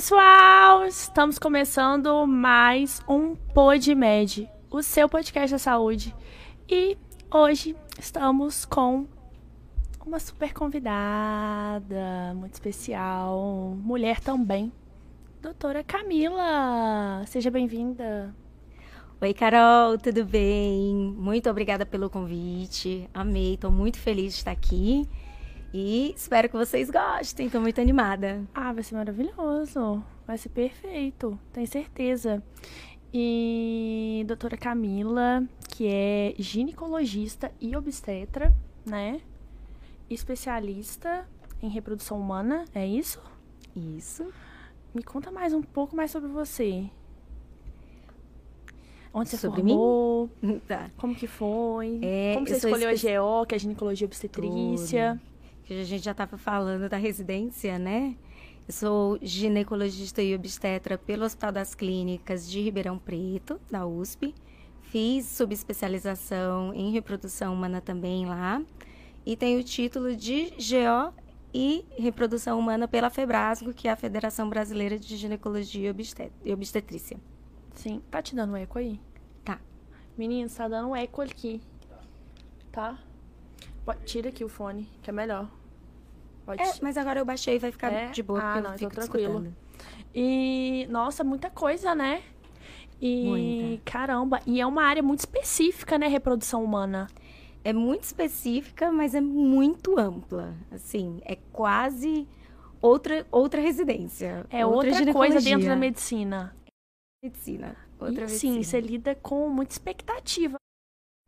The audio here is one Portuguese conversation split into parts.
Pessoal! Estamos começando mais um PodMed, o seu podcast da saúde. E hoje estamos com uma super convidada, muito especial, mulher também, doutora Camila. Seja bem-vinda. Oi, Carol, tudo bem? Muito obrigada pelo convite. Amei, estou muito feliz de estar aqui. E espero que vocês gostem, estou muito animada. Ah, vai ser maravilhoso. Vai ser perfeito, tenho certeza. E doutora Camila, que é ginecologista e obstetra, né? Especialista em reprodução humana, é isso? Isso. Me conta mais um pouco mais sobre você. Onde você Sobre formou? mim? Tá. Como que foi? É, Como você escolheu espe- a GO, que é ginecologia e obstetrícia? Que a gente já estava falando da residência, né? Eu sou ginecologista e obstetra pelo Hospital das Clínicas de Ribeirão Preto, da USP. Fiz subespecialização em reprodução humana também lá. E tenho o título de GO e reprodução humana pela FEBRASGO, que é a Federação Brasileira de Ginecologia e Obstet- Obstetrícia. Sim. Tá te dando eco aí? Tá. Menino, tá dando eco aqui. Tá? Tira aqui o fone, que é melhor. Pode. É, mas agora eu baixei, vai ficar É? de boa, Ah, não, eu então fico tranquilo. escutando. E, nossa, muita coisa, né? E, Muita. caramba, e é uma área muito específica, né? Reprodução humana. É muito específica, mas é muito ampla. Assim, é quase outra, outra residência. É outra, coisa ginecologia. dentro da medicina. medicina. Outra e sim, você lida com muita expectativa.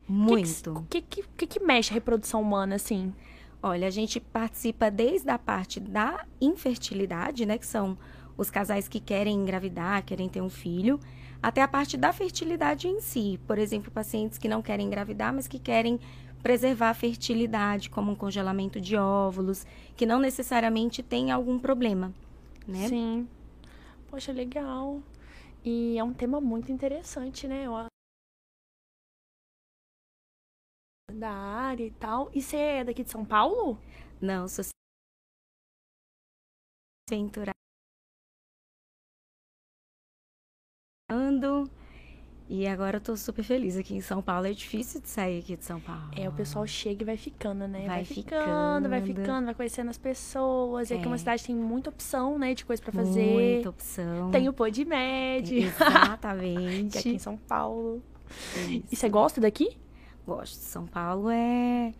Muito. O que que, que, que mexe a reprodução humana, assim? Olha, a gente participa desde a parte da infertilidade, né? Que são os casais que querem engravidar, querem ter um filho, até a parte da fertilidade em si. Por exemplo, pacientes que não querem engravidar, mas que querem preservar a fertilidade, como um congelamento de óvulos, que não necessariamente tem algum problema, né? Sim. Poxa, legal. E é um tema muito interessante, né? Eu- Da área e tal. E você é daqui de São Paulo? Não, sou aventurada. E agora eu tô super feliz aqui em São Paulo. É difícil de sair aqui de São Paulo. É, o pessoal chega e vai ficando, né? Vai ficando, vai ficando. ficando, vai conhecendo as pessoas. E aqui é uma É. cidade tem muita opção, né? De coisa pra fazer. Muita opção. Tem o Podmed, Exatamente. que é aqui em São Paulo. E Isso. você gosta daqui? Gosto. São Paulo é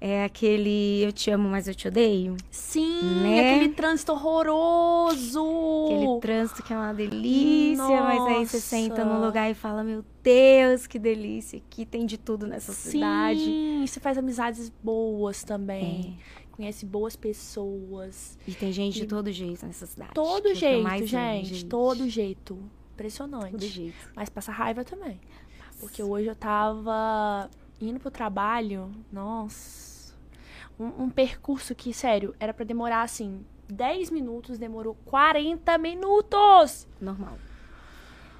é aquele eu te amo, mas eu te odeio. Sim, Né? aquele trânsito horroroso. Aquele trânsito que é uma delícia, mas aí você Nossa. senta num lugar e fala: Meu Deus, que delícia! Aqui tem de tudo nessa cidade. Sim, você faz amizades boas também. É. Conhece boas pessoas. E tem gente de E- todo jeito nessa cidade. que é Todo que eu jeito, mais amo, gente, Todo jeito. Impressionante. Todo jeito. Mas passa raiva também. Porque hoje eu tava indo pro trabalho, nossa. Um, um percurso que, sério, era pra demorar assim 10 minutos, demorou 40 minutos! Normal.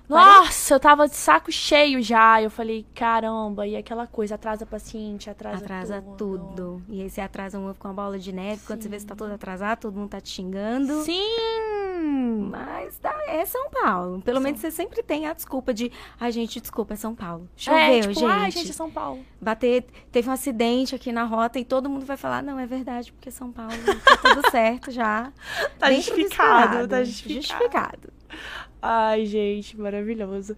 Nossa, eu tava de saco cheio já. Eu falei, caramba, e aquela coisa, atrasa paciente, atrasa, Atrasa tudo. tudo. E aí você atrasa um com a bola de neve. Quando você vê que tá Sim. todo atrasado, todo mundo tá te xingando. Sim! Mas tá, é São Paulo. Pelo São- menos você sempre tem a desculpa de. Ai, gente, desculpa, é São Paulo. é, Choveu, tipo, gente. ai, gente, é São Paulo. Bater, teve um acidente aqui na rota e todo mundo vai falar: não, é verdade, porque São Paulo tá tudo certo já. Tá justificado, tá justificado. Justificado. Ai, gente, maravilhoso.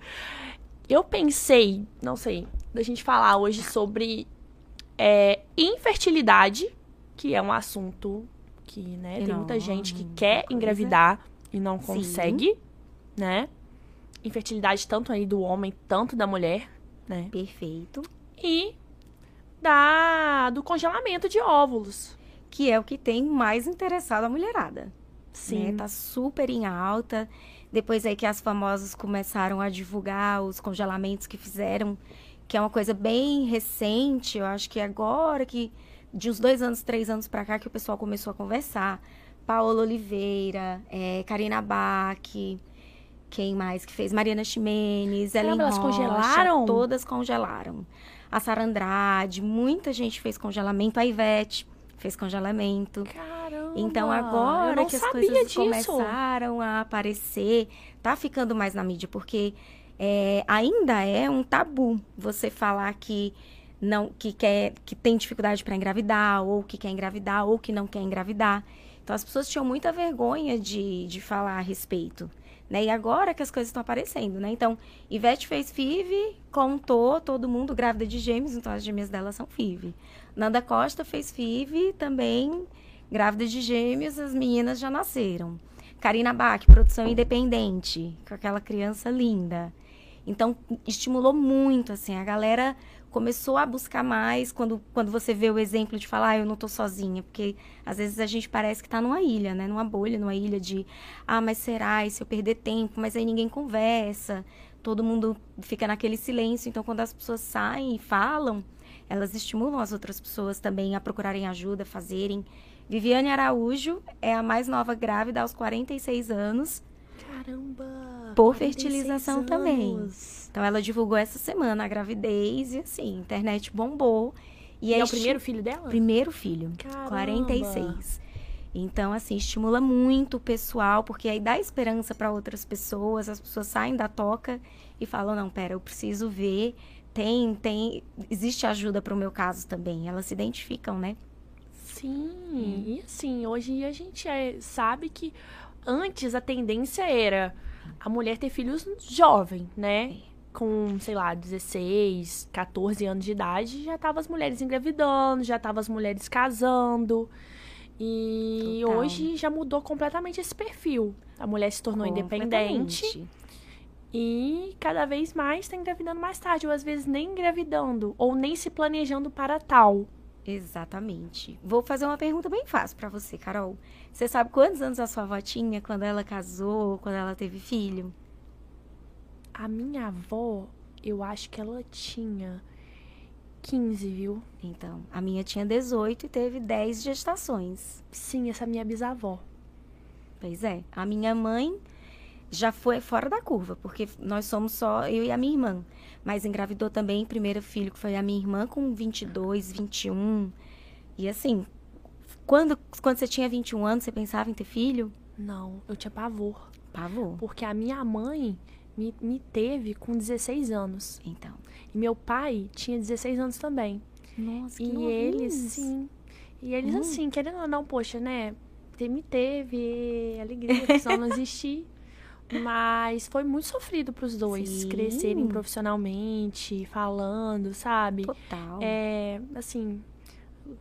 Eu pensei, não sei, da gente falar hoje sobre é, infertilidade, que é um assunto que, né, tem muita gente que quer engravidar e não Sim. consegue, né? Infertilidade tanto aí do homem, tanto da mulher, né? Perfeito. E da do congelamento de óvulos. Que é o que tem mais interessado a mulherada. Sim. né? Tá super em alta. Depois aí que as famosas começaram a divulgar os congelamentos que fizeram, que é uma coisa bem recente. Eu acho que agora que de uns dois anos, três anos pra cá que o pessoal começou a conversar. Paola Oliveira, é, Karina Bach, quem mais que fez? Mariana Ximenes, Ellen elas Rocha, congelaram? Todas congelaram. A Sara Andrade, muita gente fez congelamento. A Ivete fez congelamento. Caramba. Então agora que as coisas disso. começaram a aparecer, tá ficando mais na mídia, porque é, ainda é um tabu você falar que não que quer que tem dificuldade para engravidar ou que quer engravidar ou que não quer engravidar. Então as pessoas tinham muita vergonha de, de falar a respeito. Né? E agora que as coisas estão aparecendo, né? Então, Ivete fez FIV, contou todo mundo grávida de gêmeos, então as gêmeas dela são FIV. Nanda Costa fez FIV, também grávida de gêmeos, as meninas já nasceram. Karina Bach, produção independente, com aquela criança linda. Então, estimulou muito, assim, a galera começou a buscar mais quando, quando você vê o exemplo de falar, ah, eu não tô sozinha, porque às vezes a gente parece que tá numa ilha, né? Numa bolha, numa ilha de, ah, mas será? E se eu perder tempo? Mas aí ninguém conversa, todo mundo fica naquele silêncio. Então, quando as pessoas saem e falam, elas estimulam as outras pessoas também a procurarem ajuda, fazerem. Viviane Araújo é a mais nova grávida aos 46 anos. Caramba! Por fertilização também. Então ela divulgou essa semana a gravidez e assim, a internet bombou. E, e é o primeiro filho dela? Primeiro filho. Caramba. 46. Então, assim, estimula muito o pessoal, porque aí dá esperança para outras pessoas, as pessoas saem da toca e falam: não, pera, eu preciso ver. Tem, tem, existe ajuda para o meu caso também. Elas se identificam, né? Sim, hum. e assim, hoje a gente é, sabe que antes a tendência era a mulher ter filhos jovem, né? Com, sei lá, 16, 14 anos de idade, já tava as mulheres engravidando, já tava as mulheres casando. E Total. hoje já mudou completamente esse perfil. A mulher se tornou independente. E cada vez mais está engravidando mais tarde, ou às vezes nem engravidando, ou nem se planejando para tal. Exatamente. Vou fazer uma pergunta bem fácil para você, Carol. Você sabe quantos anos a sua avó tinha quando ela casou, quando ela teve filho? A minha avó, eu acho que ela tinha 15, viu? Então, a minha tinha 18 e teve 10 gestações. Sim, essa é minha bisavó. Pois é. A minha mãe já foi fora da curva, porque nós somos só eu e a minha irmã. Mas engravidou também o primeiro filho, que foi a minha irmã, com 22, 21. E assim, quando, quando você tinha 21 anos, você pensava em ter filho? Não, eu tinha pavor. Pavor? Porque a minha mãe me, me teve com 16 anos. Então. E meu pai tinha 16 anos também. Nossa, que E eles, sim. E eles, hum. assim, querendo ou não, poxa, né? Me teve alegria, precisão não existir. Mas foi muito sofrido para os dois Sim. crescerem profissionalmente, falando, sabe? Total. É, assim,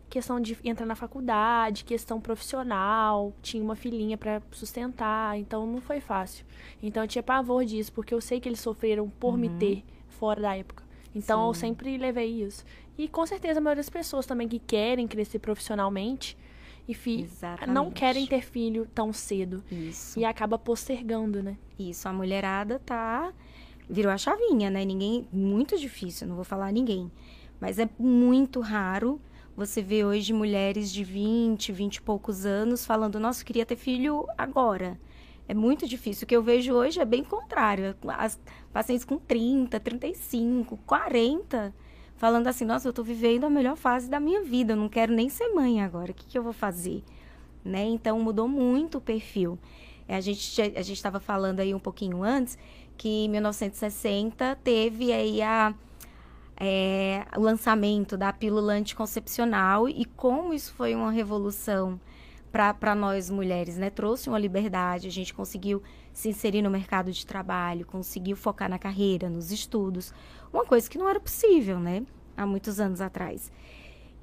questão de entrar na faculdade, questão profissional, tinha uma filhinha para sustentar, então não foi fácil. Então eu tinha pavor disso, porque eu sei que eles sofreram por uhum. me ter fora da época. Então Sim. eu sempre levei isso. E com certeza a maioria das pessoas também que querem crescer profissionalmente e fi não querem ter filho tão cedo. Isso. E acaba postergando, né? Isso, a mulherada tá virou a chavinha, né? Ninguém muito difícil, não vou falar ninguém, mas é muito raro você vê hoje mulheres de 20, 20 e poucos anos falando: "Nossa, eu queria ter filho agora". É muito difícil. O que eu vejo hoje é bem contrário. As pacientes com 30, 35, 40 falando assim: "Nossa, eu estou vivendo a melhor fase da minha vida, eu não quero nem ser mãe agora. O que, que eu vou fazer?" Né? Então mudou muito o perfil. A gente a estava falando aí um pouquinho antes que em 1960 teve aí a é, o lançamento da pílula anticoncepcional e como isso foi uma revolução para nós mulheres, né? Trouxe uma liberdade, a gente conseguiu se inserir no mercado de trabalho, conseguiu focar na carreira, nos estudos, uma coisa que não era possível, né? Há muitos anos atrás.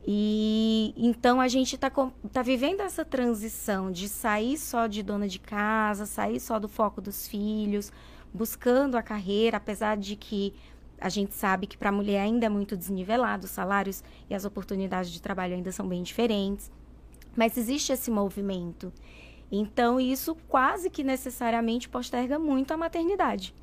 E então a gente está tá vivendo essa transição de sair só de dona de casa, sair só do foco dos filhos, buscando a carreira, apesar de que a gente sabe que para a mulher ainda é muito desnivelado, os salários e as oportunidades de trabalho ainda são bem diferentes. Mas existe esse movimento. Então, isso quase que necessariamente posterga muito a maternidade.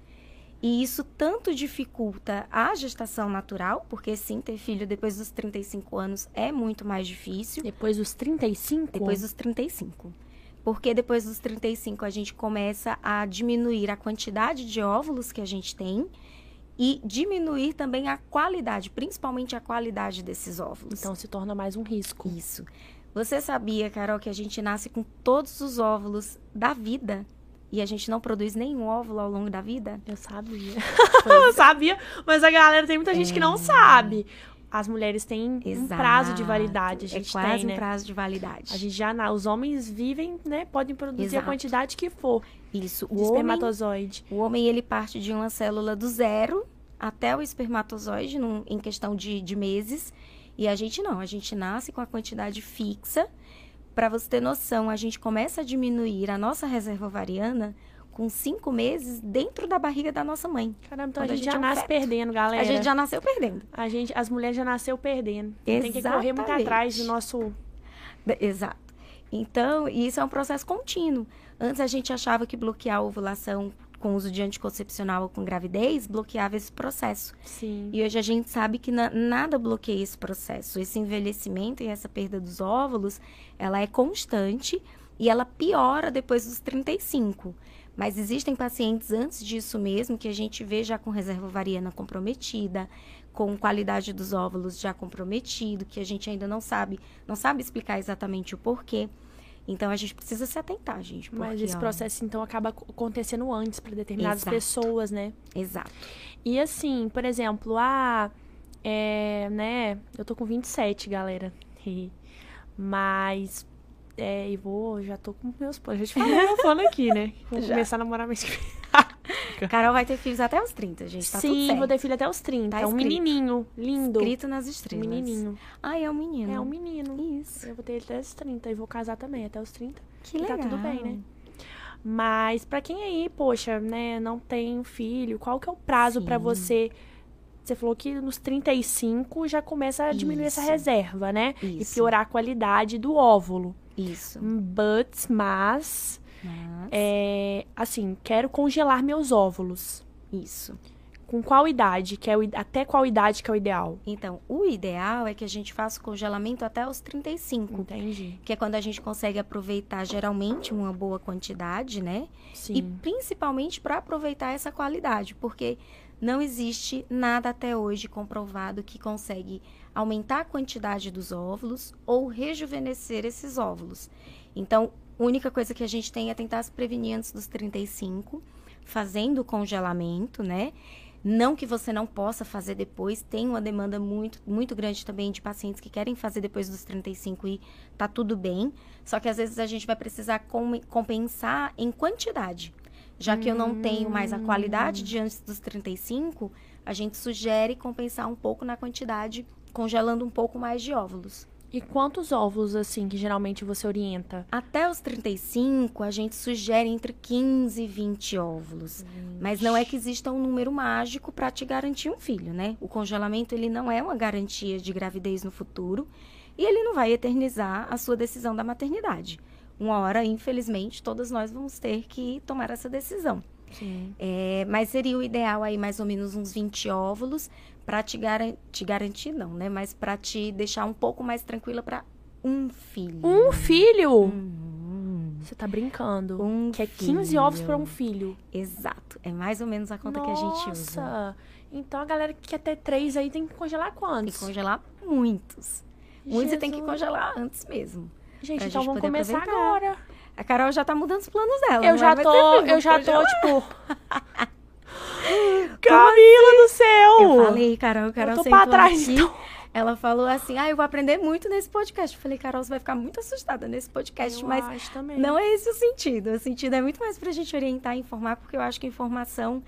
E isso tanto dificulta a gestação natural, porque sim, ter filho depois dos 35 anos é muito mais difícil. Depois dos 35? Depois dos 35. Porque depois dos 35 a gente começa a diminuir a quantidade de óvulos que a gente tem e diminuir também a qualidade, principalmente a qualidade desses óvulos. Então se torna mais um risco. Isso. Você sabia, Carol, que a gente nasce com todos os óvulos da vida? E a gente não produz nenhum óvulo ao longo da vida? Eu sabia. eu sabia, mas a galera tem muita gente é. que não sabe. As mulheres têm Exato. um prazo de validade. A é gente é quase tem, né? um prazo de validade. A gente já, os homens vivem, né? Podem produzir Exato. a quantidade que for. Isso. O espermatozoide. Homem, o homem ele parte de uma célula do zero até o espermatozoide num, em questão de, de meses. E a gente não, a gente nasce com a quantidade fixa. Para você ter noção, a gente começa a diminuir a nossa reserva ovariana com cinco meses dentro da barriga da nossa mãe. Caramba, então a gente, a gente, já é um nasce feto. perdendo, galera. A gente já nasceu perdendo. A gente, as mulheres já nasceu perdendo. Exatamente. Tem que correr muito atrás do nosso. Exato. Então, isso é um processo contínuo. Antes a gente achava que bloquear a ovulação com uso de anticoncepcional ou com gravidez bloqueava esse processo. Sim. E hoje a gente sabe que na, nada bloqueia esse processo. Esse envelhecimento e essa perda dos óvulos, ela é constante e ela piora depois dos 35. Mas existem pacientes antes disso mesmo que a gente vê já com reserva ovariana comprometida, com qualidade dos óvulos já comprometido, que a gente ainda não sabe, não sabe explicar exatamente o porquê. Então a gente precisa se atentar, gente. Porque, Mas esse ó, processo então acaba acontecendo antes para determinadas exato. pessoas, né? Exato. E assim, por exemplo, a é, né, eu tô com 27, galera. Mas é, e vou, já tô com meus planos. Já te falei meu plano aqui, né? Vou já. começar a namorar mês que Carol vai ter filhos até os 30, gente. Tá Sim, vou ter filho até os 30. Tá é um menininho, lindo. Escrito nas estrelas. Um menininho. Ah, é um menino. É um menino. Isso. Eu vou ter ele até os 30 e vou casar também até os 30. Que legal. Tá tudo bem, né? Mas para quem aí, poxa, né, não tem filho, qual que é o prazo para você você falou que nos 35 já começa a diminuir Isso. essa reserva, né? Isso. E piorar a qualidade do óvulo. Isso. But, mas, mas... É, assim, quero congelar meus óvulos. Isso. Com qual idade? Que é o, até qual idade que é o ideal? Então, o ideal é que a gente faça o congelamento até os 35. Entendi. Que é quando a gente consegue aproveitar geralmente uma boa quantidade, né? Sim. E principalmente para aproveitar essa qualidade, porque não existe nada até hoje comprovado que consegue aumentar a quantidade dos óvulos ou rejuvenescer esses óvulos. Então, a única coisa que a gente tem é tentar se prevenir antes dos 35, fazendo congelamento, né? Não que você não possa fazer depois, tem uma demanda muito, muito grande também de pacientes que querem fazer depois dos 35 e tá tudo bem. Só que às vezes a gente vai precisar compensar em quantidade. Já que eu não tenho mais a qualidade de antes dos 35, a gente sugere compensar um pouco na quantidade, congelando um pouco mais de óvulos. E quantos óvulos, assim, que geralmente você orienta? Até os 35, a gente sugere entre 15 e 20 óvulos. Mas não é que exista um número mágico para te garantir um filho, né? O congelamento, ele não é uma garantia de gravidez no futuro e ele não vai eternizar a sua decisão da maternidade. Uma hora, infelizmente, todas nós vamos ter que tomar essa decisão. É, mas seria o ideal aí mais ou menos uns 20 óvulos para te, gar te garantir, não, né? Mas para te deixar um pouco mais tranquila para um filho. Um filho? Uhum. Você tá brincando. Um que é 15 filho. ovos para um filho. Exato. É mais ou menos a conta Nossa. que a gente usa. Nossa. Então a galera que quer ter três aí tem que congelar quantos? Tem que congelar muitos. Muitos você tem que congelar antes mesmo. Gente, então gente vamos começar aproveitar. agora. A Carol já tá mudando os planos dela. Eu já tô, eu já tô, tipo. Camila assim? do céu! Eu falei, Carol, Carol eu tô pra trás, aqui. Então. Ela falou assim: Ah, eu vou aprender muito nesse podcast. Eu falei, Carol, você vai ficar muito assustada nesse podcast, eu mas não é esse o sentido. O sentido é muito mais pra gente orientar e informar, porque eu acho que informação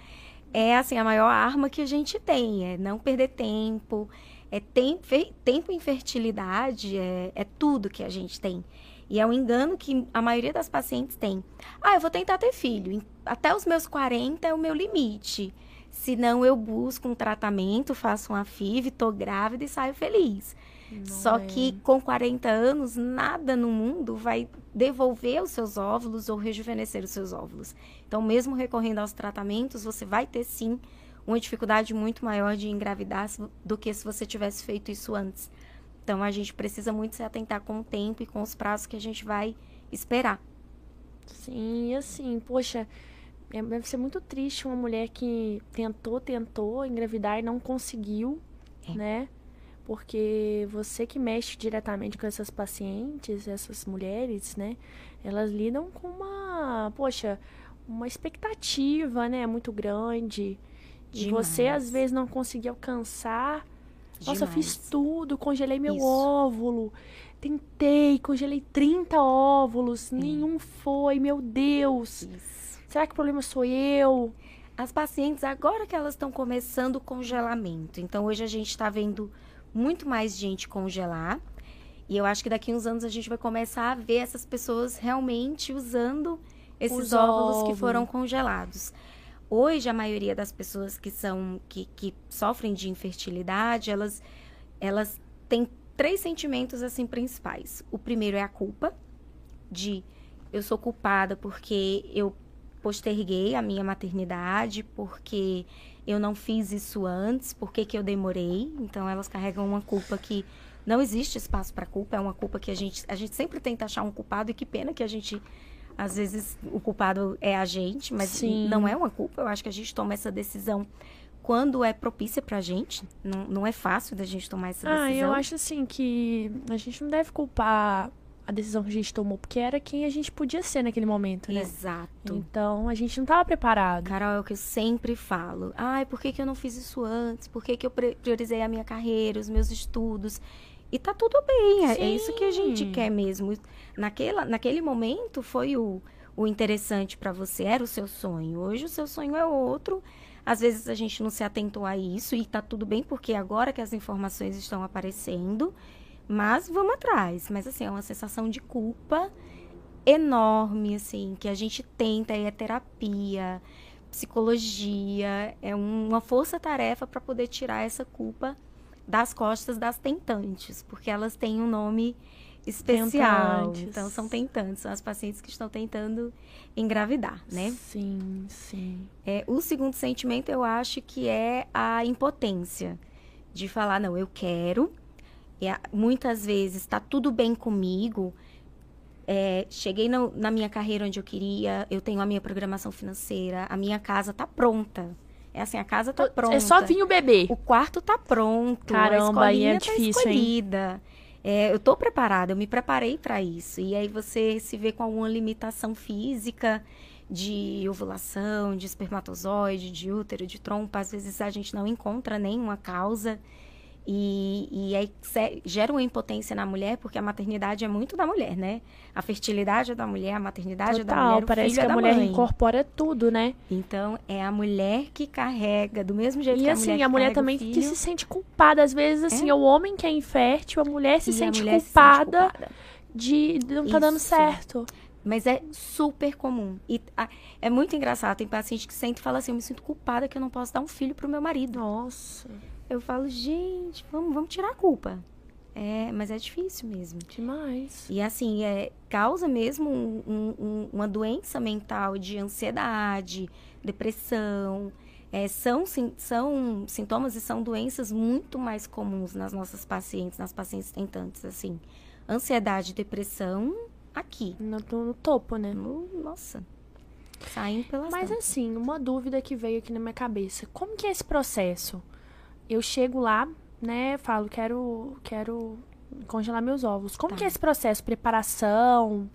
é assim a maior arma que a gente tem. É não perder tempo. É tempo, tempo em fertilidade, é, é tudo que a gente tem. E é um engano que a maioria das pacientes tem. Ah, eu vou tentar ter filho. Até os meus 40 é o meu limite. Se não, eu busco um tratamento, faço uma FIV, tô grávida e saio feliz. Não Só é. que com 40 anos, nada no mundo vai devolver os seus óvulos ou rejuvenescer os seus óvulos. Então, mesmo recorrendo aos tratamentos, você vai ter sim uma dificuldade muito maior de engravidar do que se você tivesse feito isso antes. Então a gente precisa muito se atentar com o tempo e com os prazos que a gente vai esperar. Sim, assim, poxa, é, deve ser muito triste uma mulher que tentou, tentou engravidar e não conseguiu, é. né? porque você que mexe diretamente com essas pacientes, essas mulheres, né? Elas lidam com uma, poxa, uma expectativa, né, muito grande. De você às vezes não conseguir alcançar. Demais. Nossa, eu fiz tudo, congelei meu Isso. óvulo. Tentei, congelei 30 óvulos, nenhum foi, meu Deus. Isso. Será que o problema sou eu? As pacientes, agora que elas estão começando o congelamento, então hoje a gente está vendo muito mais gente congelar. E eu acho que daqui uns anos a gente vai começar a ver essas pessoas realmente usando esses Os óvulos, óvulos que foram congelados. Hoje, a maioria das pessoas que são que, que sofrem de infertilidade, elas, elas têm três sentimentos assim principais. O primeiro é a culpa de eu sou culpada porque eu posterguei a minha maternidade, porque eu não fiz isso antes, porque que eu demorei. Então elas carregam uma culpa que não existe espaço para culpa, é uma culpa que a gente a gente sempre tenta achar um culpado e que pena que a gente às vezes o culpado é a gente, mas Sim. não é uma culpa. Eu acho que a gente toma essa decisão quando é propícia pra gente. Não, não é fácil da gente tomar essa decisão. Ah, eu acho assim que a gente não deve culpar a decisão que a gente tomou, porque era quem a gente podia ser naquele momento, né? Exato. Então, a gente não estava preparado. Carol, é o que eu sempre falo. Ai, por que, que eu não fiz isso antes? Por que, que eu priorizei a minha carreira, os meus estudos? E tá tudo bem, é, é isso que a gente quer mesmo. Naquela, naquele momento foi o, o interessante para você, era o seu sonho. Hoje o seu sonho é outro às vezes a gente não se atentou a isso e tá tudo bem, porque agora que as informações estão aparecendo, mas vamos atrás. Mas assim, é uma sensação de culpa enorme, assim, que a gente tenta, é terapia, psicologia, é uma força-tarefa para poder tirar essa culpa das costas das tentantes, porque elas têm um nome especial. Tentantes. Então, são tentantes, são as pacientes que estão tentando engravidar, né? Sim, sim. É, o segundo sentimento, eu acho que é a impotência. De falar, não, eu quero. É, muitas vezes está tudo bem comigo. É, cheguei no, na minha carreira onde eu queria, eu tenho a minha programação financeira, a minha casa está pronta. É assim, a casa tá pronta. É só vir o bebê. O quarto tá pronto. Caramba, aí é tá difícil, escolhida. Hein? É, eu estou preparada, eu me preparei para isso. E aí você se vê com alguma limitação física de ovulação, de espermatozoide, de útero, de trompa. Às vezes a gente não encontra nenhuma causa. E, e aí gera uma impotência na mulher, porque a maternidade é muito da mulher, né? A fertilidade é da mulher, a maternidade Total, é da mulher, parece que é a mulher mãe. incorpora tudo, né? Então, é a mulher que carrega, do mesmo jeito e que a assim, mulher a mulher também que se sente culpada. Às vezes, assim, é? o homem que é infértil, a mulher se, e sente, mulher culpada se sente culpada de não tá dando certo. Mas é super comum. E a, é muito engraçado. Tem paciente que sente e fala assim: eu me sinto culpada que eu não posso dar um filho pro meu marido. Nossa eu falo, gente, vamos, vamos tirar a culpa. É, mas é difícil mesmo. Demais. E assim, é, causa mesmo um, um, uma doença mental de ansiedade, depressão. É, são, sim, são sintomas e são doenças muito mais comuns nas nossas pacientes, nas pacientes tentantes, assim. Ansiedade, depressão, aqui. No, no topo, né? No, nossa. Saindo pelas Mas assim, uma dúvida que veio aqui na minha cabeça. Como que é esse processo? Eu chego lá, né, falo, quero, quero congelar meus ovos. Como tá. que é esse processo? Preparação?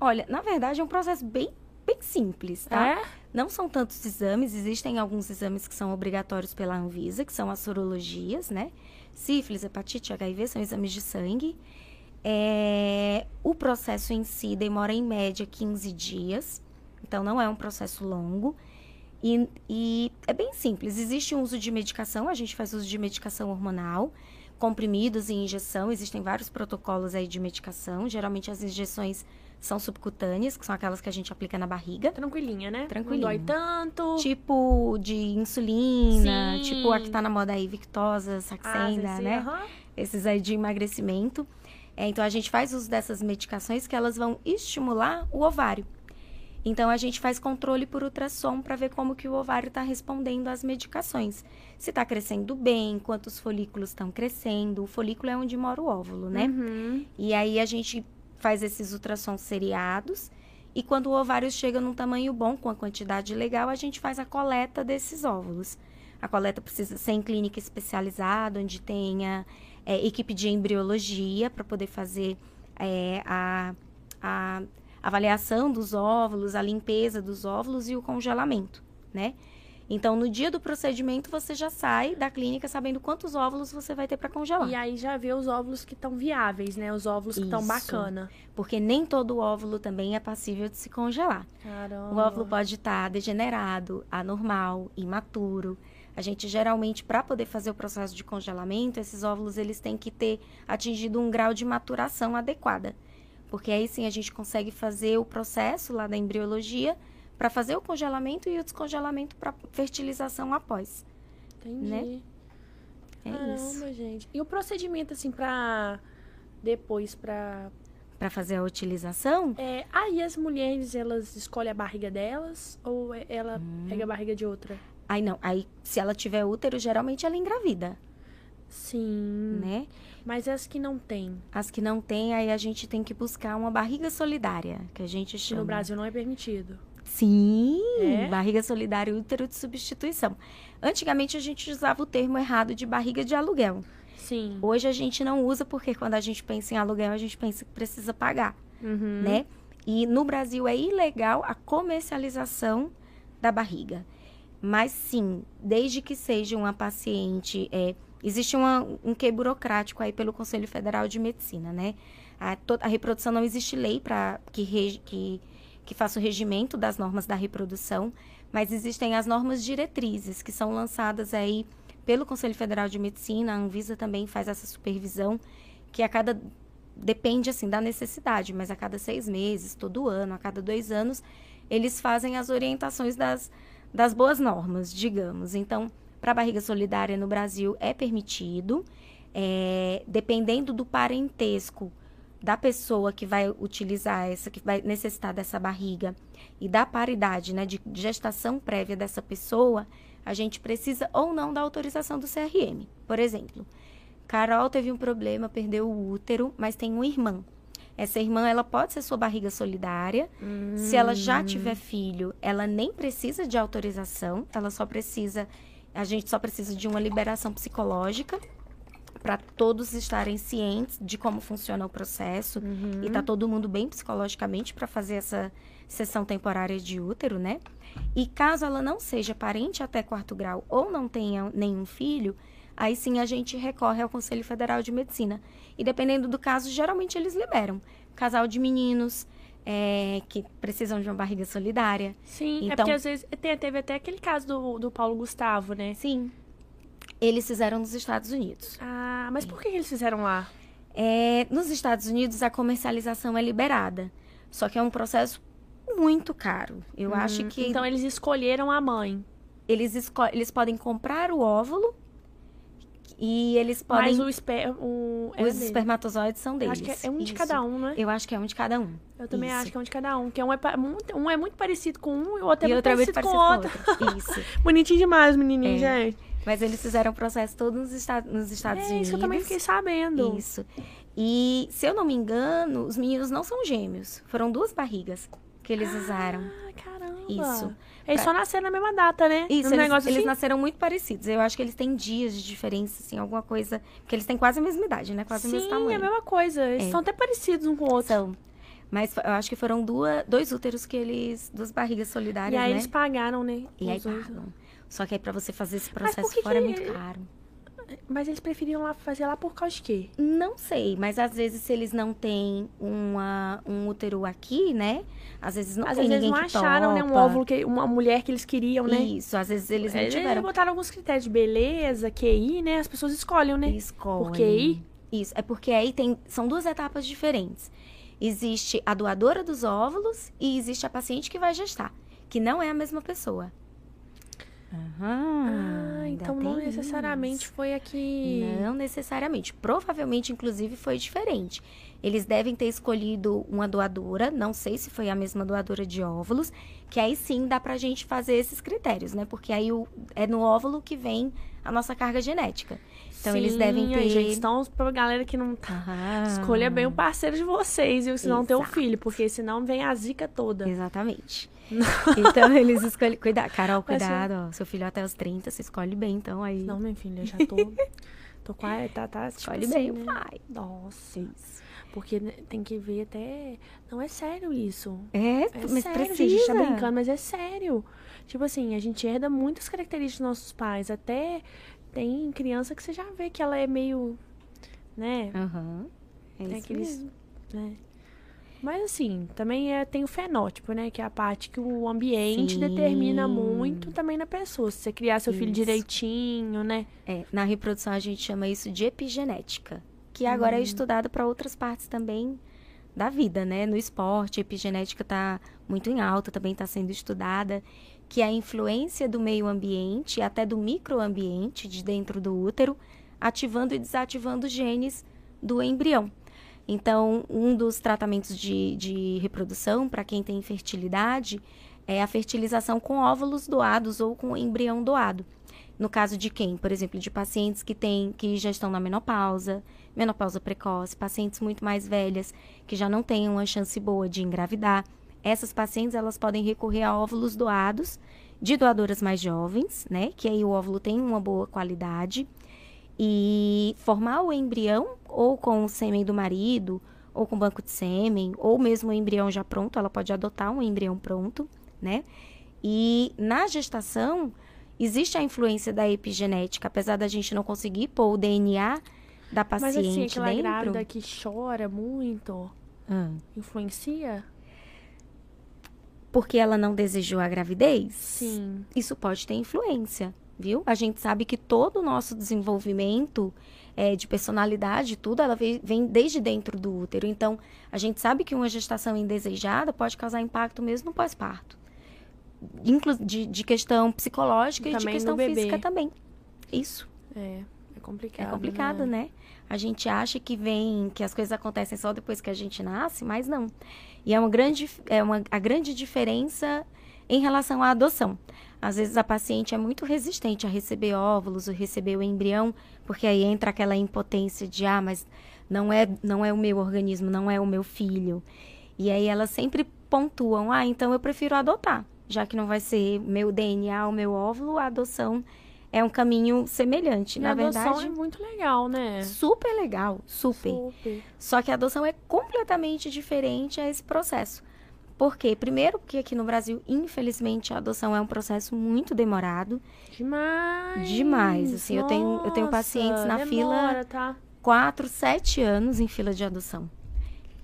Olha, na verdade é um processo bem, bem simples, tá? É? Não são tantos exames, existem alguns exames que são obrigatórios pela Anvisa, que são as sorologias, né? Sífilis, hepatite, HIV, são exames de sangue. É... O processo em si demora em média 15 dias, então não é um processo longo. E, e é bem simples. Existe um uso de medicação, a gente faz uso de medicação hormonal, comprimidos e injeção. Existem vários protocolos aí de medicação. Geralmente as injeções são subcutâneas, que são aquelas que a gente aplica na barriga. Tranquilinha, né? Tranquilinha. Não dói tanto. Tipo de insulina, Sim. tipo a que tá na moda aí, Victosa, Saxenda, ah, né? Uhum. Esses aí de emagrecimento. É, então a gente faz uso dessas medicações que elas vão estimular o ovário. Então a gente faz controle por ultrassom para ver como que o ovário está respondendo às medicações. Se está crescendo bem, quantos folículos estão crescendo. O folículo é onde mora o óvulo, né? Uhum. E aí a gente faz esses ultrassons seriados. E quando o ovário chega num tamanho bom, com a quantidade legal, a gente faz a coleta desses óvulos. A coleta precisa ser em clínica especializada, onde tenha é, equipe de embriologia para poder fazer é, a, a avaliação dos óvulos, a limpeza dos óvulos e o congelamento, né? Então, no dia do procedimento, você já sai da clínica sabendo quantos óvulos você vai ter para congelar. E aí já vê os óvulos que estão viáveis, né? Os óvulos que estão bacana. Porque nem todo óvulo também é passível de se congelar. Caramba. O óvulo pode estar degenerado, anormal, imaturo. A gente geralmente, para poder fazer o processo de congelamento, esses óvulos eles têm que ter atingido um grau de maturação adequada. Porque aí sim a gente consegue fazer o processo lá da embriologia para fazer o congelamento e o descongelamento para fertilização após. Entendi. Né? É Caramba, isso. gente. E o procedimento, assim, pra depois, pra... Para fazer a utilização, É, aí as mulheres, elas escolhem a barriga delas ou é- ela Hum. pega a barriga de outra? aí não, aí se ela tiver útero, geralmente ela engravida, Sim. né? Mas as que não tem, As que não tem, aí a gente tem que buscar uma barriga solidária, que a gente chama. no Brasil não é permitido. Sim, É? barriga solidária útero de substituição. Antigamente a gente usava o termo errado de barriga de aluguel. Sim. Hoje a gente não usa porque quando a gente pensa em aluguel, a gente pensa que precisa pagar, Uhum. né? E no Brasil é ilegal a comercialização da barriga. Mas sim, desde que seja uma paciente. é, existe uma- um que burocrático aí pelo Conselho Federal de Medicina, né? A, a reprodução não existe lei para que, que, que faça o regimento das normas da reprodução, mas existem as normas diretrizes que são lançadas aí pelo Conselho Federal de Medicina, a Anvisa também faz essa supervisão, que a cada depende assim da necessidade, mas a cada seis meses, todo ano, a cada dois anos, eles fazem as orientações das, das boas normas, digamos. Então, para a barriga solidária no Brasil é permitido, é, dependendo do parentesco da pessoa que vai utilizar essa, que vai necessitar dessa barriga e da paridade, né, de gestação prévia dessa pessoa, a gente precisa ou não da autorização do CRM. Por exemplo, Carol teve um problema, perdeu o útero, mas tem uma irmã. Essa irmã, ela pode ser sua barriga solidária. Se ela já tiver filho, ela nem precisa de autorização, ela só precisa, a gente só precisa de uma liberação psicológica para todos estarem cientes de como funciona o processo e tá todo mundo bem psicologicamente para fazer essa sessão temporária de útero, né? E caso ela não seja parente até quarto grau ou não tenha nenhum filho, aí sim a gente recorre ao Conselho Federal de Medicina. E dependendo do caso, geralmente eles liberam. Casal de meninos é, que precisam de uma barriga solidária. Sim, é Então- porque às vezes te- teve até aquele caso do, do Paulo Gustavo, né? Sim. Eles fizeram nos Estados Unidos. Ah, mas por que eles fizeram lá? É, nos Estados Unidos, a comercialização é liberada. Só que é um processo muito caro. Eu acho que Então eles escolheram a mãe. eles, esco- eles podem comprar o óvulo e eles podem. Mas o, esper... o... é os dele. espermatozoides são deles. Acho que é um de Isso. cada um, né? Eu acho que é um de cada um. Eu também Isso. acho que é um de cada um. Que um é, muito- um é muito parecido com um e o outro é e muito outro é muito parecido, parecido com o outro. Isso. Bonitinho demais, menininho, É. gente. Mas eles fizeram o processo todo nos, esta- nos Estados É Unidos. isso que eu também fiquei sabendo. Isso. E, se eu não me engano, os meninos não são gêmeos. Foram duas barrigas que eles usaram. Ah, caramba. Isso. Eles só nasceram na mesma data, né? Isso, Um eles, negócio eles assim. nasceram muito parecidos. Eu acho que eles têm dias de diferença, assim, alguma coisa. Porque eles têm quase a mesma idade, né? Quase o mesmo Sim, tamanho. é a mesma coisa. Eles É. são até parecidos um com o outro. São. Mas eu acho que foram duas, dois úteros que eles. Duas barrigas E solidárias, aí né? eles pagaram, né? E aí dois. pagam. Só que aí pra você fazer esse processo que fora é que- muito caro. Mas eles preferiam lá fazer lá por causa de quê? Não sei, mas às vezes se eles não têm uma, um útero aqui, né? Às vezes não Às vezes eles não acharam, né? Um óvulo, que, uma mulher que eles queriam, né? Isso, às vezes eles não Eles tiveram. botaram alguns critérios de beleza, QI, né? As pessoas escolhem, né? Escolhem. Por QI? Isso, é porque aí tem, são duas etapas diferentes. Existe a doadora dos óvulos e existe a paciente que vai gestar, que não é a mesma pessoa. Aham, Ah, ainda então não necessariamente isso. foi aqui. Não necessariamente. Provavelmente, inclusive, foi diferente. Eles devem ter escolhido uma doadora, não sei se foi a mesma doadora de óvulos, que aí sim dá pra gente fazer esses critérios, né? Porque aí o, é no óvulo que vem a nossa carga genética. Então, eles Sim, devem aí, ter- gente, então, pra galera que não tá. Aham. Escolha bem o parceiro de vocês, viu? Se não ter o filho, porque senão vem a zica toda. Exatamente. então, eles escolhem. Cuidado, Carol, cuidado, ó. Seu filho até os 30, você escolhe bem, então aí. Não, minha filha, já tô. Tô quase, tá, tá, tipo Escolhe assim, bem o né? pai. Nossa, Isso. Porque né, tem que ver até... Não é sério isso. É, É mas sério, precisa. a gente tá brincando, mas é sério. Tipo assim, a gente herda muitas características dos nossos pais. Até tem criança que você já vê que ela é meio, né? Aham. É tem isso aqueles, mesmo. né? Mas assim, também é, tem o fenótipo, né? Que é a parte que o ambiente determina Sim. muito também na pessoa. Se você criar seu filho Isso. direitinho, né? É, na reprodução a gente chama isso de epigenética, que agora é estudado para outras partes também da vida, né? No esporte, a epigenética está muito em alta, também está sendo estudada, que é a influência do meio ambiente, até do microambiente de dentro do útero, ativando e desativando genes do embrião. Então, um dos tratamentos de, de reprodução para quem tem infertilidade é a fertilização com óvulos doados ou com embrião doado. No caso de quem? Por exemplo, de pacientes que têm, que já estão na menopausa, menopausa precoce, pacientes muito mais velhas que já não têm uma chance boa de engravidar. Essas pacientes elas podem recorrer a óvulos doados de doadoras mais jovens, né? Que aí o óvulo tem uma boa qualidade e formar o embrião ou com o sêmen do marido, ou com banco de sêmen, ou mesmo o embrião já pronto, ela pode adotar um embrião pronto, né? E na gestação existe a influência da epigenética, apesar da gente não conseguir pôr o DNA da Mas paciente assim, aquela dentro. grávida que chora muito, Ah, influencia? porque ela não desejou a gravidez? Sim. isso pode ter influência, viu? A gente sabe que todo o nosso desenvolvimento é, de personalidade, tudo, ela vem, desde dentro do útero. Então, a gente sabe que uma gestação indesejada pode causar impacto mesmo no pós-parto. De, de questão psicológica e de questão física também. Isso. É, é complicado. É complicado, né? né? A gente acha que vem, que as coisas acontecem só depois que a gente nasce, mas não. E é uma grande, é uma, a grande diferença em relação à adoção. Às vezes a paciente é muito resistente a receber óvulos ou receber o embrião, porque aí entra aquela impotência de ah, mas não é, não é o meu organismo, não é o meu filho. E aí elas sempre pontuam, ah, então eu prefiro adotar, já que não vai ser meu DNA, o meu óvulo, a adoção é um caminho semelhante. E Na a adoção verdade, é muito legal, né? super legal, super. Super. Só que a adoção é completamente diferente a esse processo. Por quê? Primeiro, porque aqui no Brasil, infelizmente, a adoção é um processo muito demorado. Demais. Demais, assim, eu tenho- eu tenho Nossa, pacientes na fila- demora, Tá? Quatro, sete anos em fila de adoção.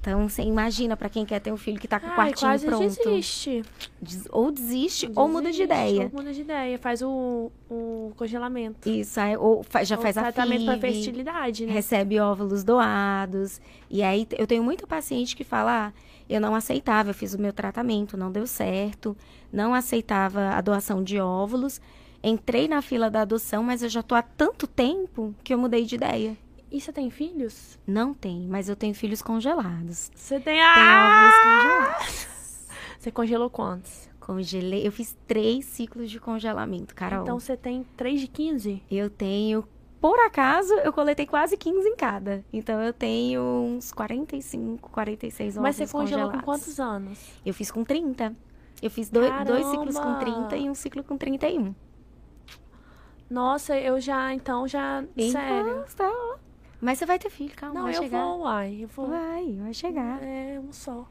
Então, você imagina para quem quer ter um filho que tá com o quartinho pronto. desiste. Des- Ou desiste, ou muda de Desiste, ideia. Ou muda de ideia. Faz o, o congelamento. Isso, aí, ou fa- já Ou faz a tratamento pra FIV. fertilidade, né? recebe óvulos doados. E aí eu tenho muita paciente que fala: ah, eu não aceitava, eu fiz o meu tratamento, não deu certo, não aceitava a doação de óvulos. Entrei na fila da adoção, mas eu já tô há tanto tempo que eu mudei de ideia. E você tem filhos? Não tem, mas eu tenho filhos congelados. Você tem. Tenho Ah! óvulos congelados. Você congelou quantos? Congelei, eu fiz três ciclos de congelamento, Carol. Então você tem 3 de 15? Eu tenho, por acaso, eu coletei quase 15 em cada. Então eu tenho uns 45, 46 óvulos Mas você congelou congelados. com quantos anos? Eu fiz com 30. Eu fiz dois, dois ciclos com Caramba! 30 e um ciclo com 31. Nossa, eu já, então, já. Sério. Nossa, Mas você vai ter filho, calma, Não, vai eu chegar. vou, uai. Eu vou. Vai, vai chegar. É, um só.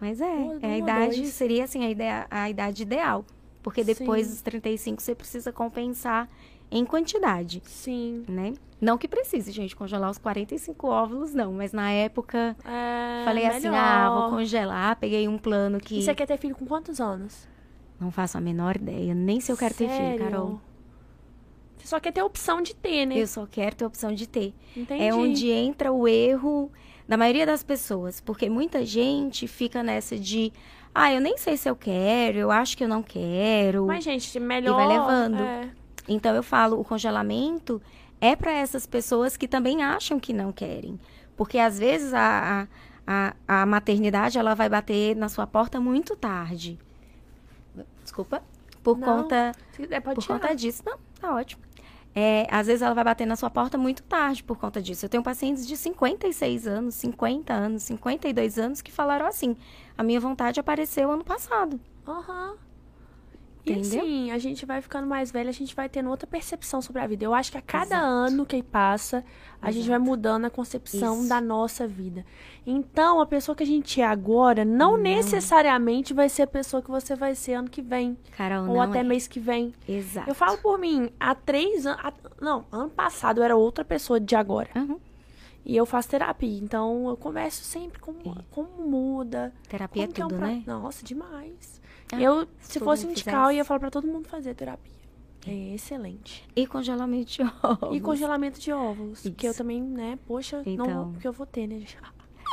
Mas é, Uma- é a idade, dois. seria assim, a, ideia, a idade ideal. Porque depois Sim. dos 35 você precisa compensar em quantidade, Sim. né? Não que precise, gente, congelar os 45 óvulos, não. Mas na época, É, falei assim, melhor. ah, vou congelar. Peguei um plano que E você quer ter filho com quantos anos? não faço a menor ideia. Nem se eu quero ter filho, Sério? Carol. Você só quer ter a opção de ter, né? Eu só quero ter a opção de ter. Entendi. É onde entra o erro da maioria das pessoas. Porque muita gente fica nessa de, ah, eu nem sei se eu quero, eu acho que eu não quero. Mas, gente, melhor. vai levando. é. Então eu falo, o congelamento é para essas pessoas que também acham que não querem. Porque às vezes a, a, a, a maternidade ela vai bater na sua porta muito tarde. Desculpa. Por Não, conta pode por tirar. conta disso, não, tá ótimo. É, às vezes ela vai bater na sua porta muito tarde por conta disso. Eu tenho pacientes de 56 anos, 50 anos, 52 anos que falaram assim: a minha vontade apareceu ano passado. Aham. E Entendeu? assim, a gente vai ficando mais velha, a gente vai tendo outra percepção sobre a vida. Eu acho que a cada Exato. ano que passa, a gente vai Exato. mudando a concepção Isso. da nossa vida. Então, a pessoa que a gente é agora não, Não. necessariamente vai ser a pessoa que você vai ser ano que vem. Carol, ou não até é. mês que vem. Exato. Eu falo por mim, há três anos. Não, ano passado eu era outra pessoa de agora. Uhum. E eu faço terapia. Então eu converso sempre com como muda. Terapia é como que é um tudo, pra- né? Nossa, demais. Ah, eu, se fosse indicar, eu ia falar pra todo mundo fazer terapia. É excelente. E congelamento de ovos. E congelamento de óvulos. Que eu Isso. também, né, poxa, não Então. vou, porque eu vou ter, né?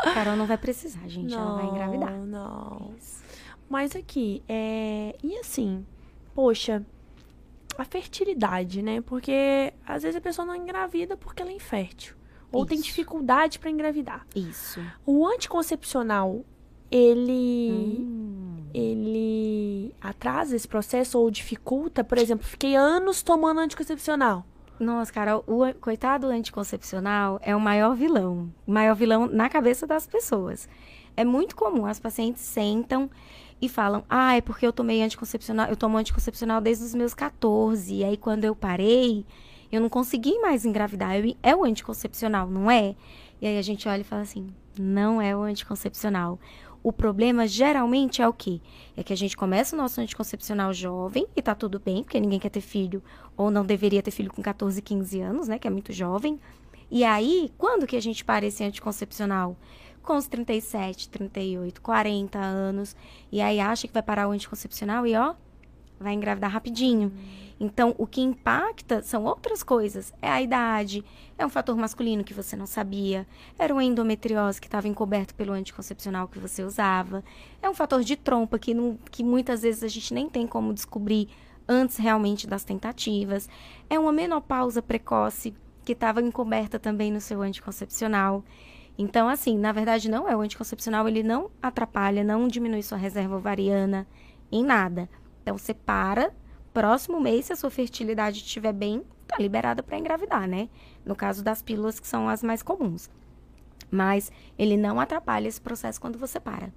Carol não vai precisar, gente. Ela vai engravidar. Não. Isso. Mas aqui, é. E assim, poxa, a fertilidade, né? Porque às vezes a pessoa não engravida porque ela é infértil. Ou tem Isso. dificuldade pra engravidar. Isso. O anticoncepcional, ele. Hum. Ele atrasa esse processo ou dificulta? Por exemplo, fiquei anos tomando anticoncepcional. Nossa, Carol, o coitado anticoncepcional é o maior vilão. O maior vilão na cabeça das pessoas. É muito comum, as pacientes sentam e falam: Ah, é porque eu tomei anticoncepcional, eu tomo anticoncepcional desde os meus 14. E aí, quando eu parei, eu não consegui mais engravidar. Eu- é o anticoncepcional, não é? E aí a gente olha e fala assim: não é o anticoncepcional. O problema geralmente é o quê? É que a gente começa o nosso anticoncepcional jovem e tá tudo bem, porque ninguém quer ter filho ou não deveria ter filho com 14, 15 anos, né, que é muito jovem. E aí, quando que a gente para esse anticoncepcional? Com os 37, 38, 40 anos, e aí acha que vai parar o anticoncepcional e ó, vai engravidar rapidinho. Então, o que impacta são outras coisas. É a idade, é um fator masculino que você não sabia, era uma endometriose que estava encoberto pelo anticoncepcional que você usava, é um fator de trompa que, não, que muitas vezes a gente nem tem como descobrir antes realmente das tentativas, é uma menopausa precoce que estava encoberta também no seu anticoncepcional. Então, assim, na verdade, não é o anticoncepcional, ele não atrapalha, não diminui sua reserva ovariana em nada. Então, você para, próximo mês, se a sua fertilidade estiver bem, tá liberada para engravidar, né? No caso das pílulas, que são as mais comuns. Mas ele não atrapalha esse processo quando você para.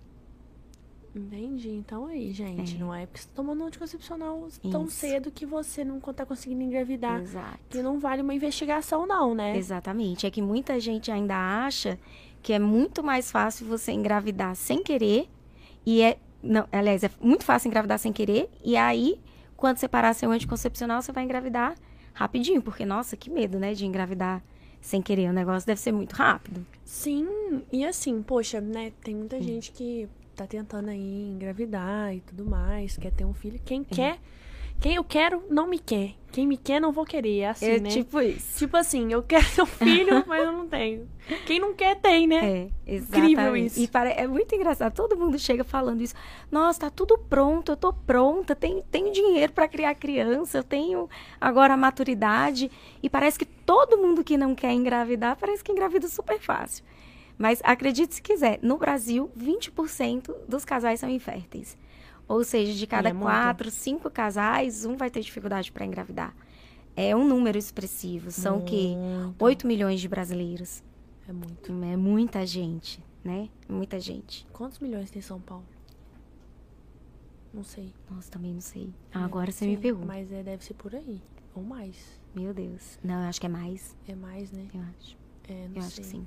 Entendi. Então aí, gente, É. não é porque você tomando anticoncepcional tão Isso. cedo que você não tá conseguindo engravidar. Exato. Que não vale uma investigação, não, né? Exatamente. É que muita gente ainda acha que é muito mais fácil você engravidar sem querer. E é. Não, aliás, é muito fácil engravidar sem querer. E aí, quando você parar seu anticoncepcional, você vai engravidar rapidinho. Porque, nossa, que medo, né? De engravidar sem querer. O negócio deve ser muito rápido. Sim, e assim, poxa, né? Tem muita Hum. gente que tá tentando aí engravidar e tudo mais, quer ter um filho. Quem quer, quem eu quero, não me quer. Quem me quer, não vou querer. É assim, é né? tipo isso. Tipo assim, eu quero ter um filho, mas eu não tenho. Quem não quer, tem, né? É, exatamente. Incrível isso. E pare- é muito engraçado. Todo mundo chega falando isso. Nossa, tá tudo pronto, eu tô pronta, tenho, tenho dinheiro para criar criança, eu tenho agora a maturidade. E parece que todo mundo que não quer engravidar, parece que engravida super fácil. Mas acredite se quiser, no Brasil, 20% dos casais são inférteis. Ou seja, de cada é muito. quatro, cinco casais, um vai ter dificuldade para engravidar. É um número expressivo. São o quê? Muito. 8 milhões de brasileiros. É muito. É muita gente, né? Muita gente. Quantos milhões tem São Paulo? Não sei. Nossa, também não sei. É, agora você me pergunta. Mas é, deve ser por aí. Ou mais. Meu Deus. Não, eu acho que é mais. É mais, né? Eu acho. É, não Eu sei. acho que sim.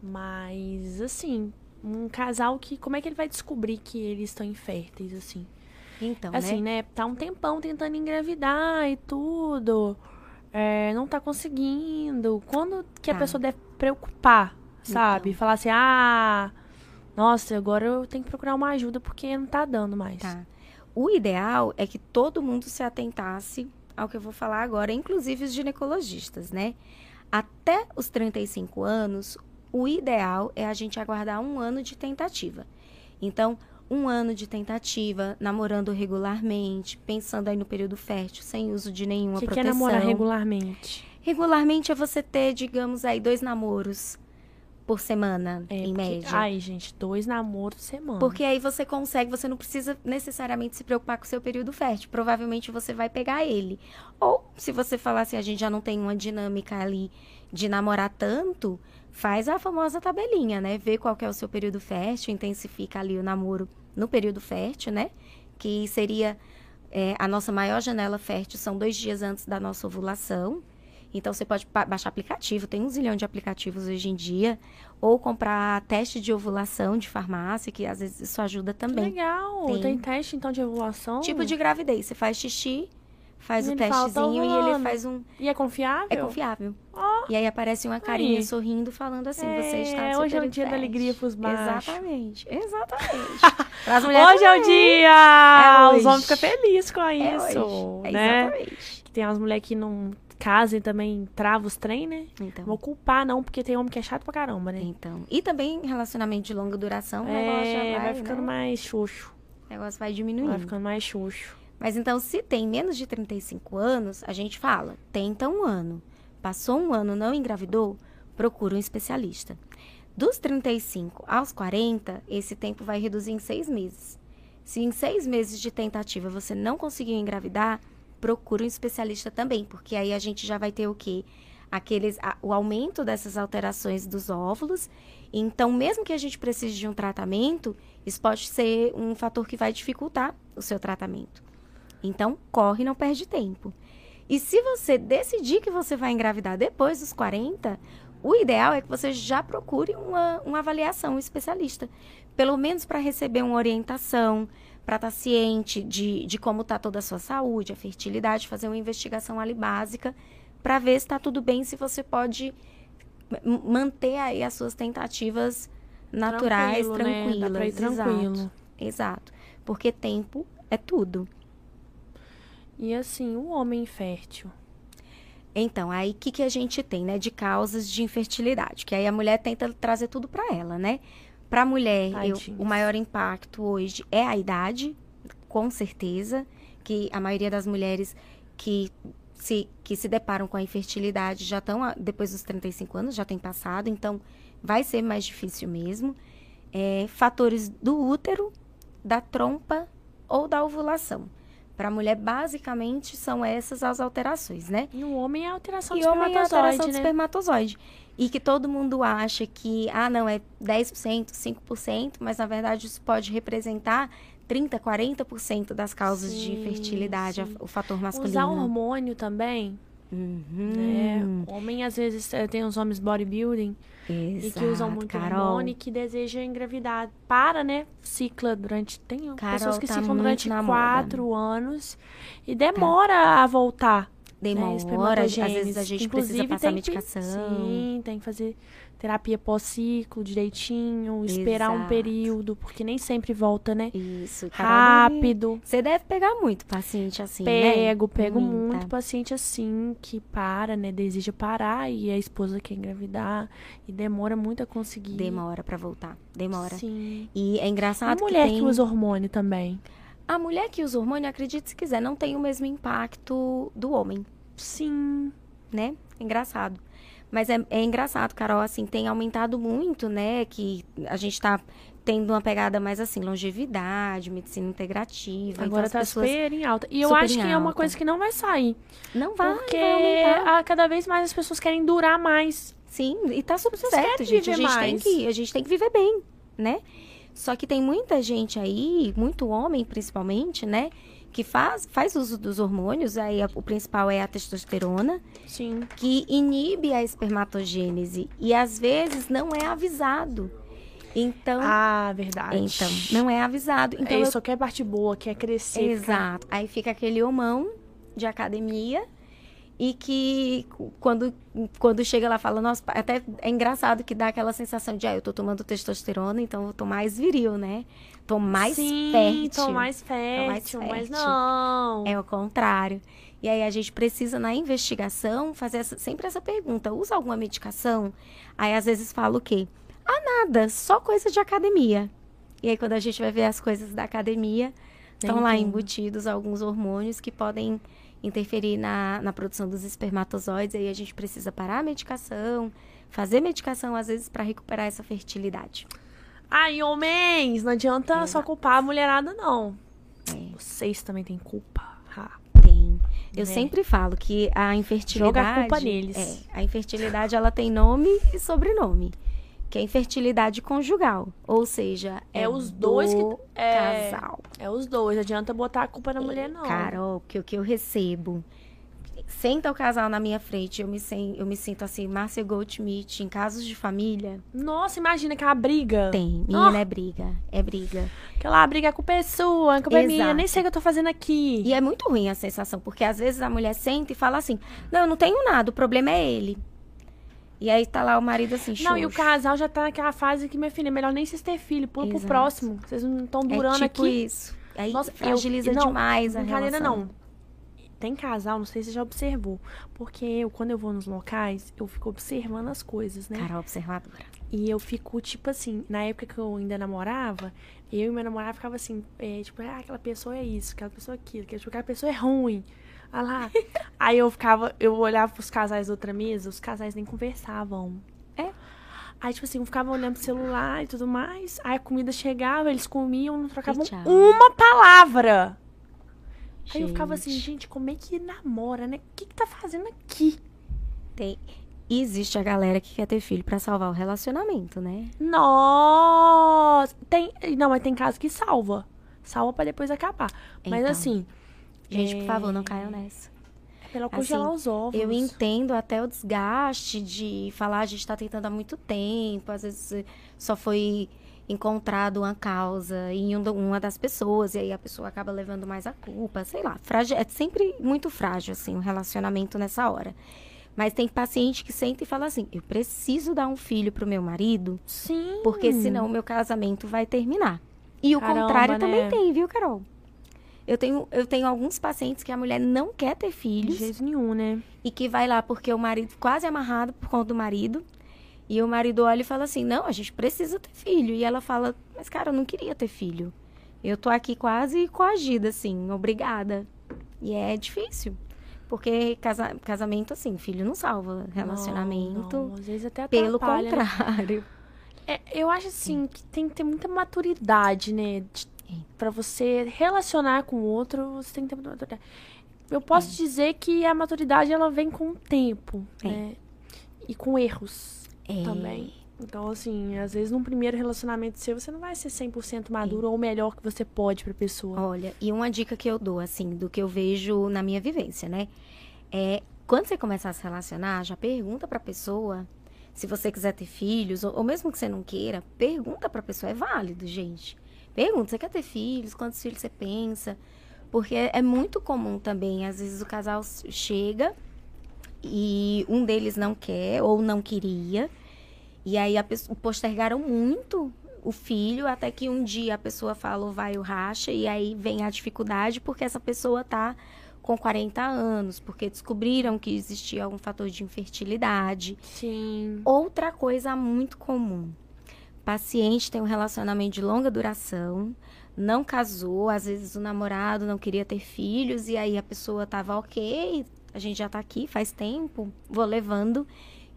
Mas, assim, um casal que. Como é que ele vai descobrir que eles estão inférteis, assim? Então, assim, né? né? Tá um tempão tentando engravidar e tudo. É, não tá conseguindo. Quando que a Tá. pessoa deve preocupar, sabe? Então. Falar assim, ah, nossa, agora eu tenho que procurar uma ajuda porque não tá dando mais. Tá. O ideal é que todo mundo se atentasse ao que eu vou falar agora, inclusive os ginecologistas, né? Até os 35 anos, o ideal é a gente aguardar um ano de tentativa. Então, um ano de tentativa, namorando regularmente, pensando aí no período fértil, sem uso de nenhuma O que, é proteção. namorar regularmente? Regularmente é você ter, digamos aí, dois namoros por semana, É, em porque- média. Ai, gente, dois namoros semana. Porque aí você consegue, você não precisa necessariamente se preocupar com o seu período fértil. Provavelmente você vai pegar ele. Ou, se você falar assim, a gente já não tem uma dinâmica ali de namorar tanto, faz a famosa tabelinha, né? Vê qual é o seu período fértil, intensifica ali o namoro no período fértil, né? Que seria É, a nossa maior janela fértil são dois dias antes da nossa ovulação. Então, você pode baixar aplicativo, tem um zilhão de aplicativos hoje em dia. Ou comprar teste de ovulação de farmácia, que às vezes isso ajuda também. Legal! Tem, tem teste, então, de ovulação? Tipo de gravidez. Você faz xixi, faz o testezinho e ele faz um... E é confiável? É confiável. Oh. E aí aparece uma carinha aí. sorrindo, falando assim, é, você está Hoje é o dia da alegria pros machos. Exatamente, exatamente. hoje é o dia! É Os homens ficam felizes com é isso, hoje. É né? Exatamente. Tem umas mulheres que não casam e também travam os trem, né? Então. Vou culpar, não, porque tem homem que é chato pra caramba, né? Então. E também relacionamento de longa duração, o negócio é, vai, vai ficando né? mais xoxo. O negócio vai diminuindo. Vai ficando mais xoxo. Mas então, se tem menos de 35 anos, a gente fala, tenta um ano. Passou um ano, não engravidou, procura um especialista. Dos 35 aos 40, esse tempo vai reduzir em seis meses. Se em seis meses de tentativa você não conseguiu engravidar, procura um especialista também, porque aí a gente já vai ter o quê? Aqueles, a, o aumento dessas alterações dos óvulos. Então, mesmo que a gente precise de um tratamento, isso pode ser um fator que vai dificultar o seu tratamento. Então, corre, não perde tempo. E se você decidir que você vai engravidar depois dos 40, o ideal é que você já procure uma, uma avaliação um especialista. Pelo menos para receber uma orientação, para estar tá ciente de, de como está toda a sua saúde, a fertilidade, fazer uma investigação ali básica para ver se está tudo bem, se você pode manter aí as suas tentativas naturais, tranquilo, tranquilas. Né? tranquilo. Exato, exato. Porque tempo é tudo. E assim, o homem infértil. Então, aí o que, que a gente tem, né, de causas de infertilidade? Que aí a mulher tenta trazer tudo para ela, né? Para a mulher, eu, o maior impacto hoje é a idade, com certeza, que a maioria das mulheres que se, que se deparam com a infertilidade já estão, depois dos 35 anos, já tem passado, então vai ser mais difícil mesmo. É, fatores do útero, da trompa ou da ovulação. Para a mulher, basicamente, são essas as alterações, né? E o homem é a alteração e do espermatozoide, homem é a alteração né? do espermatozoide. E que todo mundo acha que, ah, não, é 10%, 5%, mas na verdade isso pode representar 30%, 40% das causas sim, de infertilidade, sim. o fator masculino. Usar hormônio também. Uhum. Né? Homem, às vezes, eh, tem os homens bodybuilding Exato, e que usam muito Carol. hormônio e que desejam engravidar. Para, né? Cicla durante. Tem Carol, pessoas que tá ciclam durante quatro moda. anos e demora tá. a voltar. Demora, né, às vezes a gente Inclusive, precisa passar medicação. Que, sim, tem que fazer terapia pós-ciclo direitinho, esperar Exato. um período, porque nem sempre volta, né? Isso, Carol, Rápido. Você deve pegar muito paciente assim, Pego, né? pego Muita. muito paciente assim, que para, né? Deseja parar e a esposa quer engravidar e demora muito a conseguir. Demora pra voltar, demora. Sim. E é engraçado a mulher que, tem... que usa hormônio também. A mulher que usa hormônio, acredite se quiser, não tem o mesmo impacto do homem, Sim. né? Engraçado. Mas é, é engraçado, Carol, assim, tem aumentado muito, né? Que a gente tá tendo uma pegada mais assim, longevidade, medicina integrativa. Agora então, tá super em alta. E eu acho que é uma alta. coisa que não vai sair. Não vai, porque vai a, cada vez mais as pessoas querem durar mais. Sim, e tá super Vocês certo, gente. A viver gente, tem mais. que, a gente tem que viver bem, né? Só que tem muita gente aí, muito homem principalmente, né? Que faz, faz uso dos hormônios, aí o principal é a testosterona, Sim. que inibe a espermatogênese e às vezes não é avisado. Então, Ah, verdade. então não é avisado. Então, Ele eu- só quer parte boa, quer crescer. Exato. Aí fica aquele homão de academia e que quando, quando chega lá fala, nossa, até é engraçado que dá aquela sensação de, ah, eu tô tomando testosterona, então eu tô mais viril, né? Tô mais Sim, fértil. tô mais fértil, mais mas fértil. não. É o contrário. E aí a gente precisa, na investigação, fazer essa- sempre essa pergunta. Usa alguma medicação? Aí às vezes fala o quê? Ah, nada, só coisa de academia. E aí quando a gente vai ver as coisas da academia, estão lá embutidos alguns hormônios que podem interferir na, na produção dos espermatozoides. Aí a gente precisa parar a medicação, fazer medicação às vezes para recuperar essa fertilidade. Ai, homens, não adianta só Exato. culpar a mulherada, não. É. Vocês também têm culpa. Ha. Tem. Eu Né? sempre falo que a infertilidade. Joga a culpa neles. É, a infertilidade ela tem nome e sobrenome. que é infertilidade conjugal. Ou seja, é, É os dois que- do é. casal. É os dois, não adianta botar a culpa na mulher, não. Carol, que o que eu recebo. Senta o casal na minha frente, eu me, sen- eu me sinto assim, Márcia Goldschmidt, em casos de família, Nossa, imagina aquela briga. tem. Menina, Oh. é briga, é briga. Aquela briga, a culpa é sua, a é minha, nem sei o que eu tô fazendo aqui. E é muito ruim a sensação, porque às vezes a mulher senta e fala assim: Não, eu não tenho nada, o problema é ele. E aí tá lá o marido assim, Não, e o xoxo. casal já tá naquela fase que, minha filha, é melhor nem vocês ter filho, pula pro Exato. próximo. Vocês não estão durando é tipo aqui. isso. Aí Nossa, eu- fragiliza não, demais a relação. não. Tem casal, não sei se você já observou. Porque eu, quando eu vou nos locais, eu fico observando as coisas, né? Carol observadora. E eu fico, tipo assim, na época que eu ainda namorava, eu e meu namorado ficava assim, é, tipo, ah, aquela pessoa é isso, aquela pessoa é aquilo, tipo, aquela pessoa é ruim. Olha lá. Aí eu ficava, eu olhava pros casais da outra mesa, os casais nem conversavam. É. Aí, tipo assim, um ficava olhando pro celular e tudo mais. Aí a comida chegava, eles comiam, não trocavam uma palavra. Aí eu ficava assim, Gente. como é que namora, né? O que que tá fazendo aqui? Tem... E existe a galera que quer ter filho pra salvar o relacionamento, né? Nossa! Tem, não, mas tem casos que salva. Salva pra depois acabar. Mas Então. assim, Gente, por favor, não É. caiam nessa. é pra ela congelar Assim, os ovos. Eu entendo até o desgaste de falar, a gente tá tentando há muito tempo, às vezes só foi encontrado uma causa em um uma das pessoas, e aí a pessoa acaba levando mais a culpa, sei lá. Frágil, é sempre muito frágil, assim, o relacionamento nessa hora. Mas tem paciente que senta e fala assim: eu preciso dar um filho pro meu marido, Sim. porque senão o meu casamento vai terminar. E o Caramba, contrário né? também tem, viu, Carol? Eu tenho, eu tenho alguns pacientes que a mulher não quer ter De filhos jeito nenhum, né? e que vai lá porque o marido quase amarrado por conta do marido. E o marido olha e fala assim: "Não, a gente precisa ter filho". E ela fala: "Mas cara, eu não queria ter filho. Eu tô aqui quase coagida assim, obrigada". E é difícil. Porque casa- casamento assim, filho não salva relacionamento. Não, não, Às vezes até Pelo atrapalha, né? contrário. É, eu acho assim que tem que ter muita maturidade, né? É. pra você relacionar com o outro, você tem que ter muita maturidade. Eu É. posso dizer que a maturidade ela vem com o tempo, É. né? E com erros É. também. Então, assim, às vezes num primeiro relacionamento seu, você não vai ser 100% maduro ou o melhor que você pode pra pessoa. Olha, e uma dica que eu dou, assim, do que eu vejo na minha vivência, né? É, quando você começar a se relacionar, já pergunta pra pessoa se você quiser ter filhos, ou, ou mesmo que você não queira, pergunta pra pessoa, é válido, gente. Pergunta, você quer ter filhos? Quantos filhos você pensa? Porque é, é muito comum também, às vezes o casal chega e um deles não quer ou não queria, e aí a pessoa, postergaram muito o filho, até que um dia a pessoa fala ou vai o racha, e aí vem a dificuldade porque essa pessoa tá com 40 anos, porque descobriram que existia algum fator de infertilidade. Sim. Outra coisa muito comum. Paciente tem um relacionamento de longa duração, não casou, às vezes o namorado não queria ter filhos, e aí a pessoa tava ok, a gente já tá aqui faz tempo, vou levando,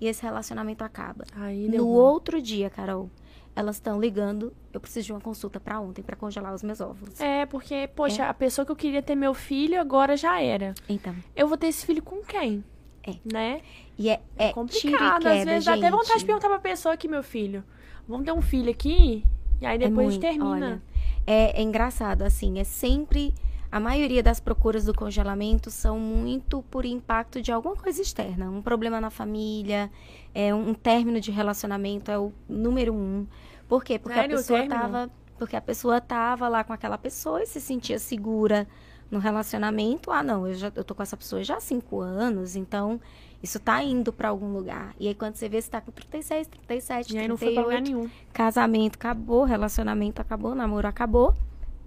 e esse relacionamento acaba. Aí No outro dia, Carol, elas estão ligando, eu preciso de uma consulta pra ontem pra congelar os meus óvulos. É, porque, poxa, a pessoa que eu queria ter meu filho agora já era. Então, Eu vou ter esse filho com quem? É. Né? e é, é, É complicado. Às queda, vezes dá até vontade de gente. perguntar pra pessoa aqui, meu filho. Vamos ter um filho aqui? E aí depois a gente é muito, termina. olha, é, é engraçado, assim, é sempre. A maioria das procuras do congelamento são muito por impacto de alguma coisa externa. Um problema na família, é um término de relacionamento é o número um. Por quê? Porque Sério, a pessoa término? tava. Porque a pessoa tava lá com aquela pessoa e se sentia segura no relacionamento. Ah, não, eu já eu tô com essa pessoa já há cinco anos, então isso tá indo pra algum lugar. E aí quando você vê, você tá com 36, 37, E aí não foi pra 38, lugar nenhum. casamento acabou, relacionamento acabou, namoro acabou.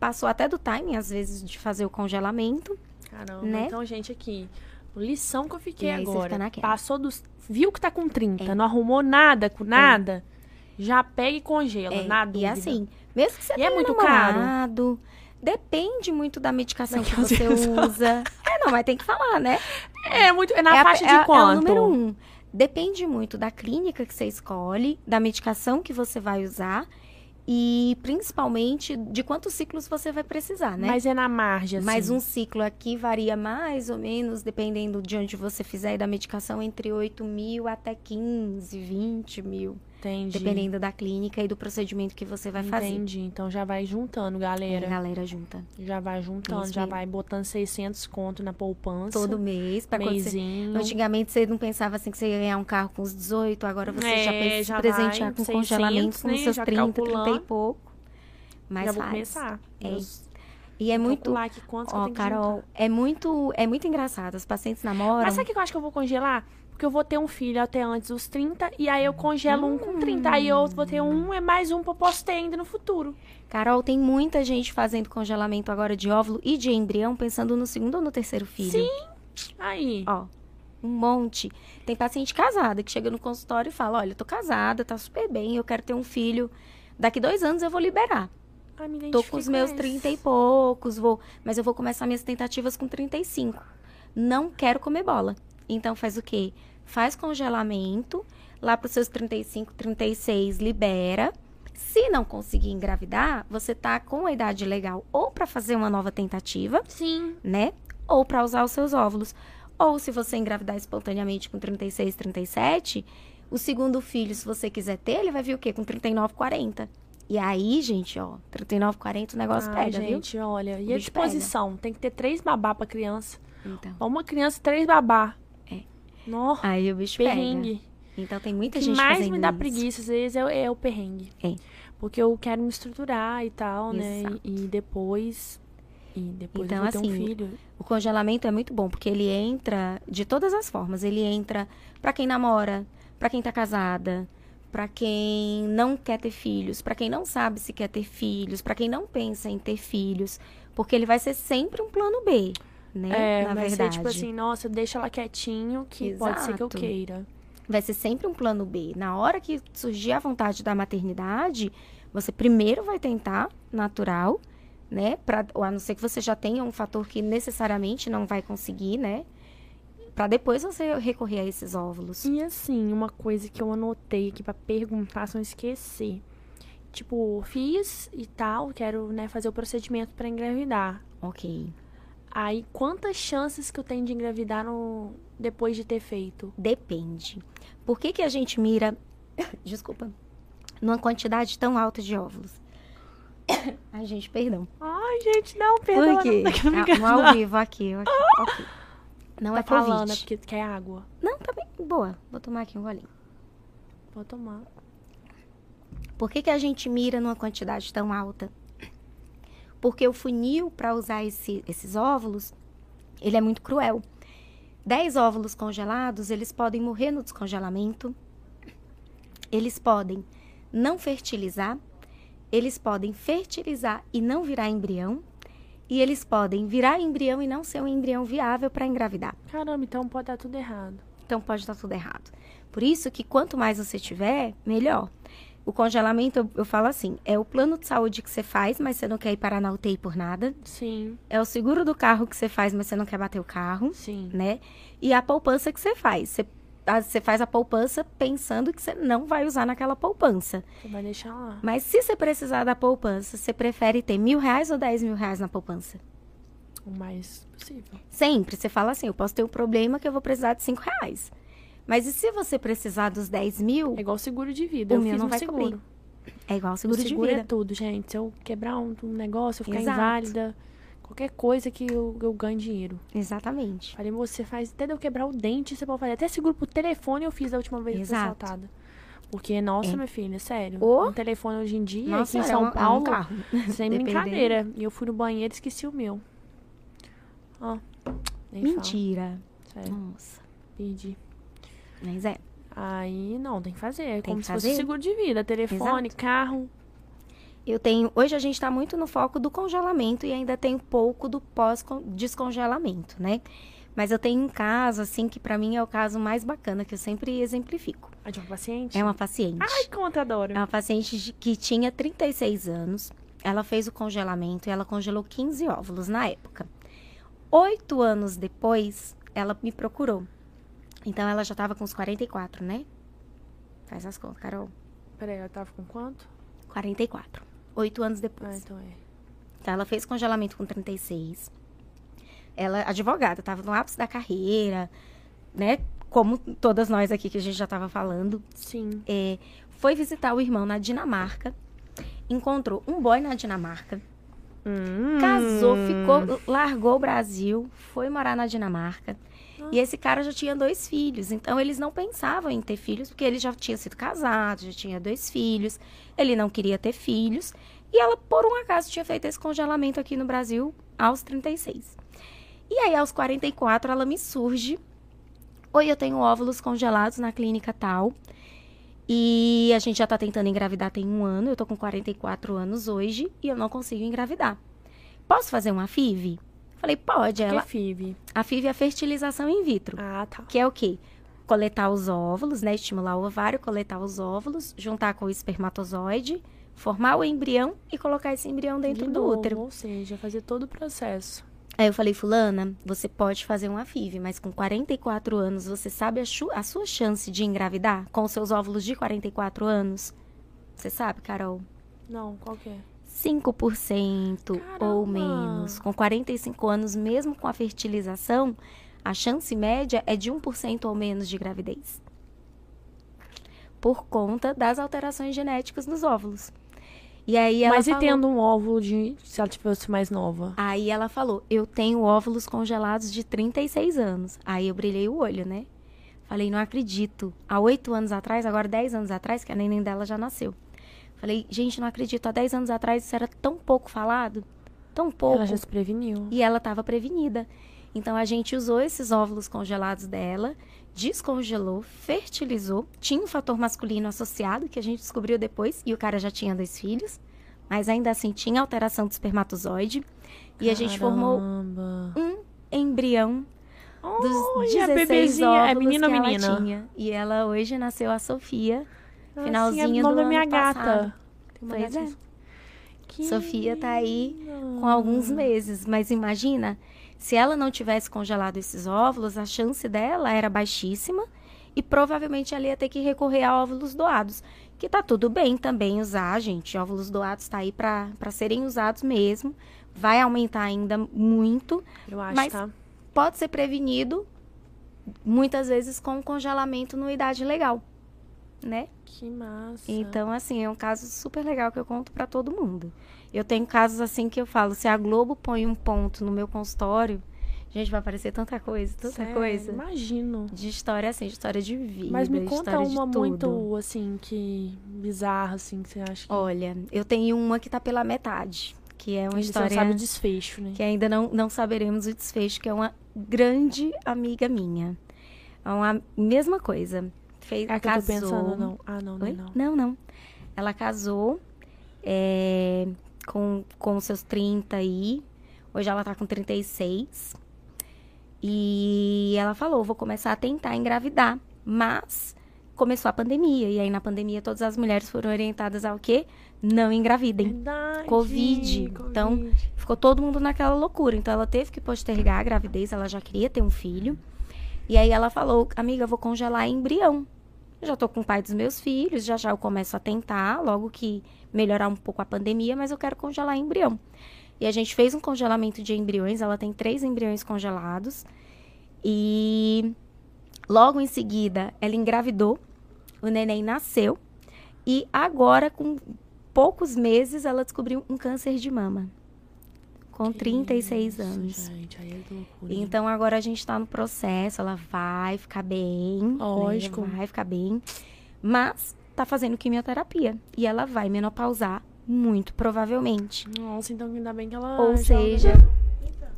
Passou até do timing, às vezes, de fazer o congelamento. Caramba. Né? Então, gente, aqui. Lição que eu fiquei E agora. Passou dos. Viu que tá com 30, É. não arrumou nada com nada. Já pega e congela, É, na e dúvida. assim, mesmo que você E tenha é muito caro? depende muito da medicação que Daquelas você usa. É, não, mas tem que falar, né? É muito. É na é a- faixa é, de é quanto? o número um. Depende muito da clínica que você escolhe, da medicação que você vai usar e principalmente de quantos ciclos você vai precisar, né? Mas é na margem, assim. Mas um ciclo aqui varia mais ou menos, dependendo de onde você fizer e da medicação, entre 8 mil até 15, 20 mil. Entendi. Dependendo da clínica e do procedimento que você vai fazer. Entendi. Então já vai juntando, É, galera. galera junta. Já vai juntando, já vai botando 600 conto na poupança. Todo mês. Pra você... Antigamente você não pensava assim que você ia ganhar um carro com os 18, agora você já É, pensa em já se presentear com 600, congelamento com né? os seus Já 30, 30 e calculando. pouco. Mas já vou faz. começar. É. Meus- E é muito. eu Ó, Carol, é muito, é muito engraçado. Os pacientes namoram. Mas sabe o que eu acho que eu vou congelar? Porque eu vou ter um filho até antes dos 30 e aí eu congelo um com 30. Aí eu vou ter um, é mais um eu posso ter ainda no futuro. Carol, tem muita gente fazendo congelamento agora de óvulo e de embrião pensando no segundo ou no terceiro filho. Sim. Aí. Ó, um monte. Tem paciente casada que chega no consultório e fala: Olha, eu tô casada, tá super bem, eu quero ter um filho. Daqui dois anos eu vou liberar. Me Tô com os meus esse. 30 e poucos, vou. Mas eu vou começar minhas tentativas com 35. Não quero comer bola. Então faz o quê? Faz congelamento, lá pros seus 35, 36, libera. Se não conseguir engravidar, você tá com a idade legal ou pra fazer uma nova tentativa, Sim. né? Ou pra usar os seus óvulos. Ou se você engravidar espontaneamente com 36, 37, o segundo filho, se você quiser ter, ele vai vir o quê? Com 39, 40. E aí, gente, ó, 39, 40 o negócio Ai, pega, viu? gente, olha. E a bicho pega. disposição? Tem que ter três babá pra criança. Então, uma criança, três babá. Nó, aí o bicho perrengue. pega. Então tem muita que gente mais fazendo me dá isso. preguiça, às vezes, é, o- é o perrengue. É. Porque eu quero me estruturar e tal, né? Exato. E, e depois... E depois Então, eu vou ter um assim, filho. O congelamento é muito bom, porque ele entra de todas as formas. Ele entra pra quem namora, pra quem tá casada, pra quem não quer ter filhos, pra quem não sabe se quer ter filhos, pra quem não pensa em ter filhos, porque ele vai ser sempre um plano B, né? É, Na vai verdade. ser tipo assim, nossa, deixa ela quietinho que pode ser que eu Exato. queira. vai ser sempre um plano B. Na hora que surgir a vontade da maternidade, você primeiro vai tentar natural, né? Pra, a não ser que você já tenha um fator que necessariamente não vai conseguir, né? Pra depois você recorrer a esses óvulos. E assim, uma coisa que eu anotei aqui pra perguntar, se não esquecer. Tipo, fiz e tal, quero, né, fazer o procedimento pra engravidar. Ok. Aí, quantas chances que eu tenho de engravidar no... depois de ter feito? Depende. Por que, que a gente mira, desculpa, numa quantidade tão alta de óvulos? Ai, gente, perdão. Ai, gente, não, perdão. Por quê? Não, não, Ah, no ao vivo, aqui, aqui, ok. Não tá é Covid. falando, é porque quer água. Não, tá bem, boa. Vou tomar aqui um golinho. Vou tomar. Por que, que a gente mira numa quantidade tão alta? Porque o funil para usar esse- esses óvulos, ele é muito cruel. 10 óvulos congelados, eles podem morrer no descongelamento. Eles podem não fertilizar. Eles podem fertilizar e não virar embrião. E eles podem virar embrião e não ser um embrião viável para engravidar. Caramba, então pode dar tudo errado. Então pode estar tudo errado. Por isso que quanto mais você tiver, melhor. O congelamento, eu, eu falo assim, é o plano de saúde que você faz, mas você não quer ir parar na UTI por nada. Sim, É o seguro do carro que você faz, mas você não quer bater o carro, sim. né? E a poupança que você faz. Você, a- você faz a poupança pensando que você não vai usar naquela poupança. Você vai deixar lá. Mas se você precisar da poupança, você prefere ter mil reais ou dez mil reais na poupança? O mais possível. Sempre. Você fala assim, eu posso ter um problema que eu vou precisar de cinco reais. Mas e se você precisar dos 10 mil, É igual seguro de vida. O eu meu não um vai seguro. cobrir. é igual O seguro, seguro, de é vida. tudo, gente. Se eu quebrar um, um negócio, eu ficar Exato. inválida, qualquer coisa que eu, eu ganhe dinheiro. Exatamente. Falei, você faz até eu quebrar o dente, você pode fazer. Até seguro pro telefone eu fiz da última vez que fui Exato. assaltada. Porque, nossa, É. minha filha, sério. Ô. Um telefone hoje em dia, Nossa, aqui em é São um- é um Paulo, carro. sem brincadeira. E eu fui no banheiro e esqueci o meu. Ó, Mentira. falo. Sério, Nossa. perdi. Mas é. Aí, não, tem que fazer. É Tem como que se fosse fazer. seguro de vida. Telefone, carro. Eu tenho. Hoje a gente tá muito no foco do congelamento e ainda tem um pouco do pós-descongelamento, né? Mas eu tenho um caso, assim, que pra mim é o caso mais bacana, que eu sempre exemplifico. Ah, de um paciente? É uma paciente. Ai, conta, adoro. É uma paciente que tinha 36 anos. Ela fez o congelamento e ela congelou 15 óvulos na época. Oito anos depois, ela me procurou. Então, ela já estava com uns 44, né? Faz as contas, Carol. Peraí, ela tava com quanto? 44. Oito anos Ah, depois. então é. Então, ela fez congelamento com 36. Ela, advogada, estava no ápice da carreira, né? como todas nós aqui que a gente já estava falando, Sim. é, foi visitar o irmão na Dinamarca, encontrou um boy na Dinamarca, Hum. casou, ficou, largou o Brasil, foi morar na Dinamarca. E esse cara já tinha dois filhos, então eles não pensavam em ter filhos, porque ele já tinha sido casado, já tinha dois filhos, ele não queria ter filhos, e ela, por um acaso, tinha feito esse congelamento aqui no Brasil aos 36. E aí, aos 44, ela me surge. Oi, eu tenho óvulos congelados na clínica tal. E a gente já tá tentando engravidar tem um ano. Eu tô com 44 anos hoje e eu não consigo engravidar. Posso fazer uma FIV? Falei, pode. Que Ela, FIV? a FIV é a fertilização in vitro. Ah, tá. Que é o quê? Coletar os óvulos, né? Estimular o ovário, coletar os óvulos, juntar com o espermatozoide, formar o embrião e colocar esse embrião dentro De do novo, útero. Ou seja, fazer todo o processo. Aí eu falei, fulana, você pode fazer uma FIV, mas com 44 anos, você sabe a, a sua chance de engravidar com os seus óvulos de 44 anos? Você sabe, Carol? Não, qual que é? 5% ou Caramba! menos. Com 45 anos, mesmo com a fertilização, a chance média é de 1% ou menos de gravidez. Por conta das alterações genéticas nos óvulos. E aí ela Mas e falou, tendo um óvulo de. Se ela tivesse mais nova? Aí ela falou: Eu tenho óvulos congelados de 36 anos. Aí eu brilhei o olho, né? Falei: Não acredito. Há oito anos atrás, agora 10 anos atrás, que a neném dela já nasceu. Falei: Gente, não acredito. Há 10 anos atrás isso era tão pouco falado. Tão pouco. Ela já se preveniu. E ela estava prevenida. Então a gente usou esses óvulos congelados dela, descongelou, fertilizou. Tinha um fator masculino associado, que a gente descobriu depois, e o cara já tinha dois filhos. Mas ainda assim tinha alteração do espermatozoide. E a gente formou Caramba. um embrião dos Olha, 16 bebezinha. óvulos É menino ou que ela menina? tinha. E ela hoje nasceu a Sofia, Ah, finalzinho sim, é o nome do da minha ano gata. passado. Pois é. gatinha. Que Sofia tá aí lindo. com alguns meses. Mas imagina, se ela não tivesse congelado esses óvulos, a chance dela era baixíssima e provavelmente ela ia ter que recorrer a óvulos doados. Que tá tudo bem também usar, gente. Óvulos doados tá aí para serem usados mesmo. Vai aumentar ainda muito. Eu acho, Mas- tá? Pode ser prevenido muitas vezes com congelamento no idade legal, né? Que massa. Então, assim, é um caso super legal que eu conto pra todo mundo. Eu tenho casos assim que eu falo, se a Globo põe um ponto no meu consultório, gente, vai aparecer tanta coisa, tanta Sério, coisa. Imagino. De história assim, de história de vida, Mas me conta uma muito, assim, que bizarra, assim, que você acha que... Olha, eu tenho uma que tá pela metade, que é uma Você história não sabe o desfecho, né? que ainda não, não saberemos o desfecho, que é uma grande amiga minha. É uma mesma coisa. Fez, É casou. pensando, não. Ah, não, não, não. Não, não. Ela casou é, com, com seus 30 aí. Hoje ela tá com 36. E ela falou: vou começar a tentar engravidar. Mas começou a pandemia. E aí, na pandemia, todas as mulheres foram orientadas ao quê? Não engravidem. Verdade. Covid. Então, Covid. Ficou todo mundo naquela loucura. Então ela teve que postergar a gravidez, ela já queria ter um filho. E aí ela falou: "Amiga, vou congelar embrião. Já tô com o pai dos meus filhos, já já eu começo a tentar, logo que melhorar um pouco a pandemia, mas eu quero congelar embrião". E a gente fez um congelamento de embriões, ela tem três embriões congelados. E logo em seguida ela engravidou, o neném nasceu. E agora, com poucos meses, ela descobriu um câncer de mama. Com 36 Isso, anos. Gente, aí é loucura. hein? Então agora a gente tá no processo, ela vai ficar bem. né? Lógico. Vai ficar bem. Mas tá fazendo quimioterapia. E ela vai menopausar muito provavelmente. Nossa, então ainda bem que ela. Ou seja.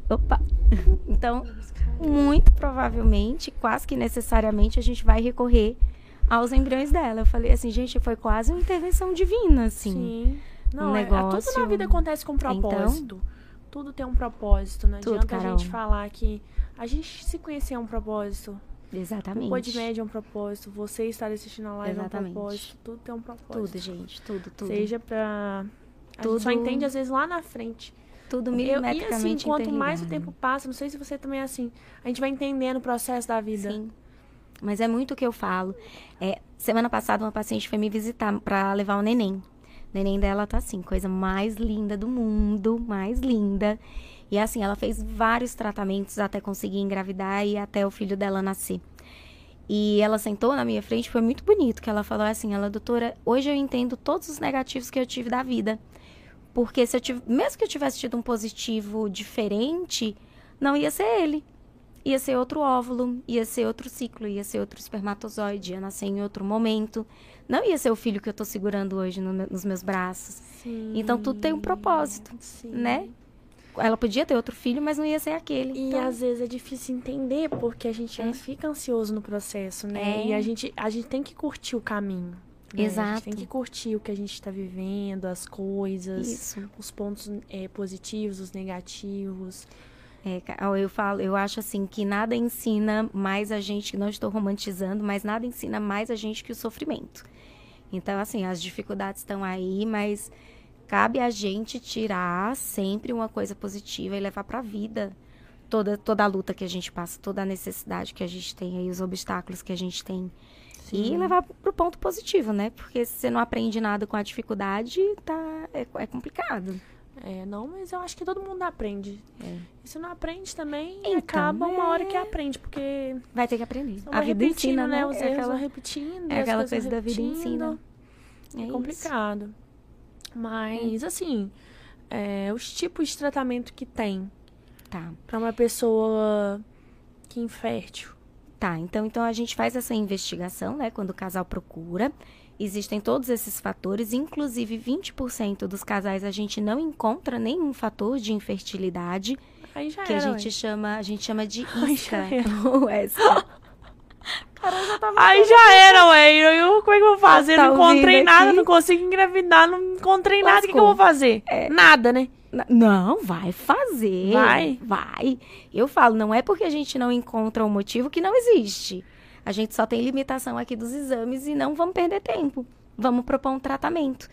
Opa! Então, muito provavelmente, quase que necessariamente, a gente vai recorrer aos embriões dela. Eu falei assim, gente, foi quase uma intervenção divina, assim. Sim. Não, um é, é- tudo negócio. na vida acontece com propósito. Tudo tem um propósito. Não Tudo, adianta a gente falar que a gente se conhecer é um propósito. Exatamente. O Podmed é um propósito. Você estar assistindo a live Exatamente. é um propósito. Tudo tem um propósito. Tudo, gente. Tudo, tudo. Seja pra. A Tudo- gente só entende às vezes lá na frente. tudo Eu, e milimetricamente assim, quanto mais o tempo passa, não sei se você também é assim, a gente vai entendendo o processo da vida. Sim. Mas é muito o que eu falo. É, semana passada, uma paciente foi me visitar pra levar o neném. Neném dela tá assim, coisa mais linda do mundo, mais linda. E assim, ela fez vários tratamentos até conseguir engravidar e até o filho dela nascer. E ela sentou na minha frente, foi muito bonito, que ela falou assim, ela, doutora, hoje eu entendo todos os negativos que eu tive da vida. Porque se eu tive, mesmo que eu tivesse tido um positivo diferente, não ia ser ele. Ia ser outro óvulo, ia ser outro ciclo, ia ser outro espermatozoide, ia nascer em outro momento. Não ia ser o filho que eu tô segurando hoje no, nos meus braços. Sim, Então tudo tem um propósito, sim. né? Ela podia ter outro filho, mas não ia ser aquele. E Então, às vezes é difícil entender porque a gente É. fica ansioso no processo, né? É. E a gente, a gente tem que curtir o caminho. né? A gente Exato. tem que curtir o que a gente está vivendo, as coisas, Isso. os pontos é, positivos, os negativos. É, eu falo, eu acho assim que nada ensina mais a gente, não estou romantizando, mas nada ensina mais a gente que o sofrimento. Então, assim, as dificuldades estão aí, mas cabe a gente tirar sempre uma coisa positiva e levar para a vida toda toda a luta que a gente passa, toda a necessidade que a gente tem aí, os obstáculos que a gente tem. E levar pro ponto positivo, né? Porque se você não aprende nada com a dificuldade, tá é, é complicado. É, não, mas eu acho que todo mundo aprende. É. E se não aprende também, Então, acaba uma hora é. que aprende, porque Vai ter que aprender. A vida ensina, né? Os É erros aquela- repetindo, é aquela coisa da vida ensina. É, isso. complicado. Mas, assim, é, os tipos de tratamento que tem Tá. pra uma pessoa que é infértil. Tá, então, então a gente faz essa investigação, né? Quando o casal procura. Existem todos esses fatores, inclusive 20% dos casais a gente não encontra nenhum fator de infertilidade, Aí já que a era, gente ué. chama, a gente chama de Ai, isca. já era. ou essa. Já tava Aí já era, ué. Eu, eu- como é que eu vou fazer? Tá não encontrei nada, aqui? não consigo engravidar, não encontrei nada. O que, que eu Lascou. vou fazer? Nada, né? Não, vai fazer. Vai? Vai. Eu falo, não é porque a gente não encontra o motivo que não existe. A gente só tem limitação aqui dos exames e não vamos perder tempo. Vamos propor um tratamento.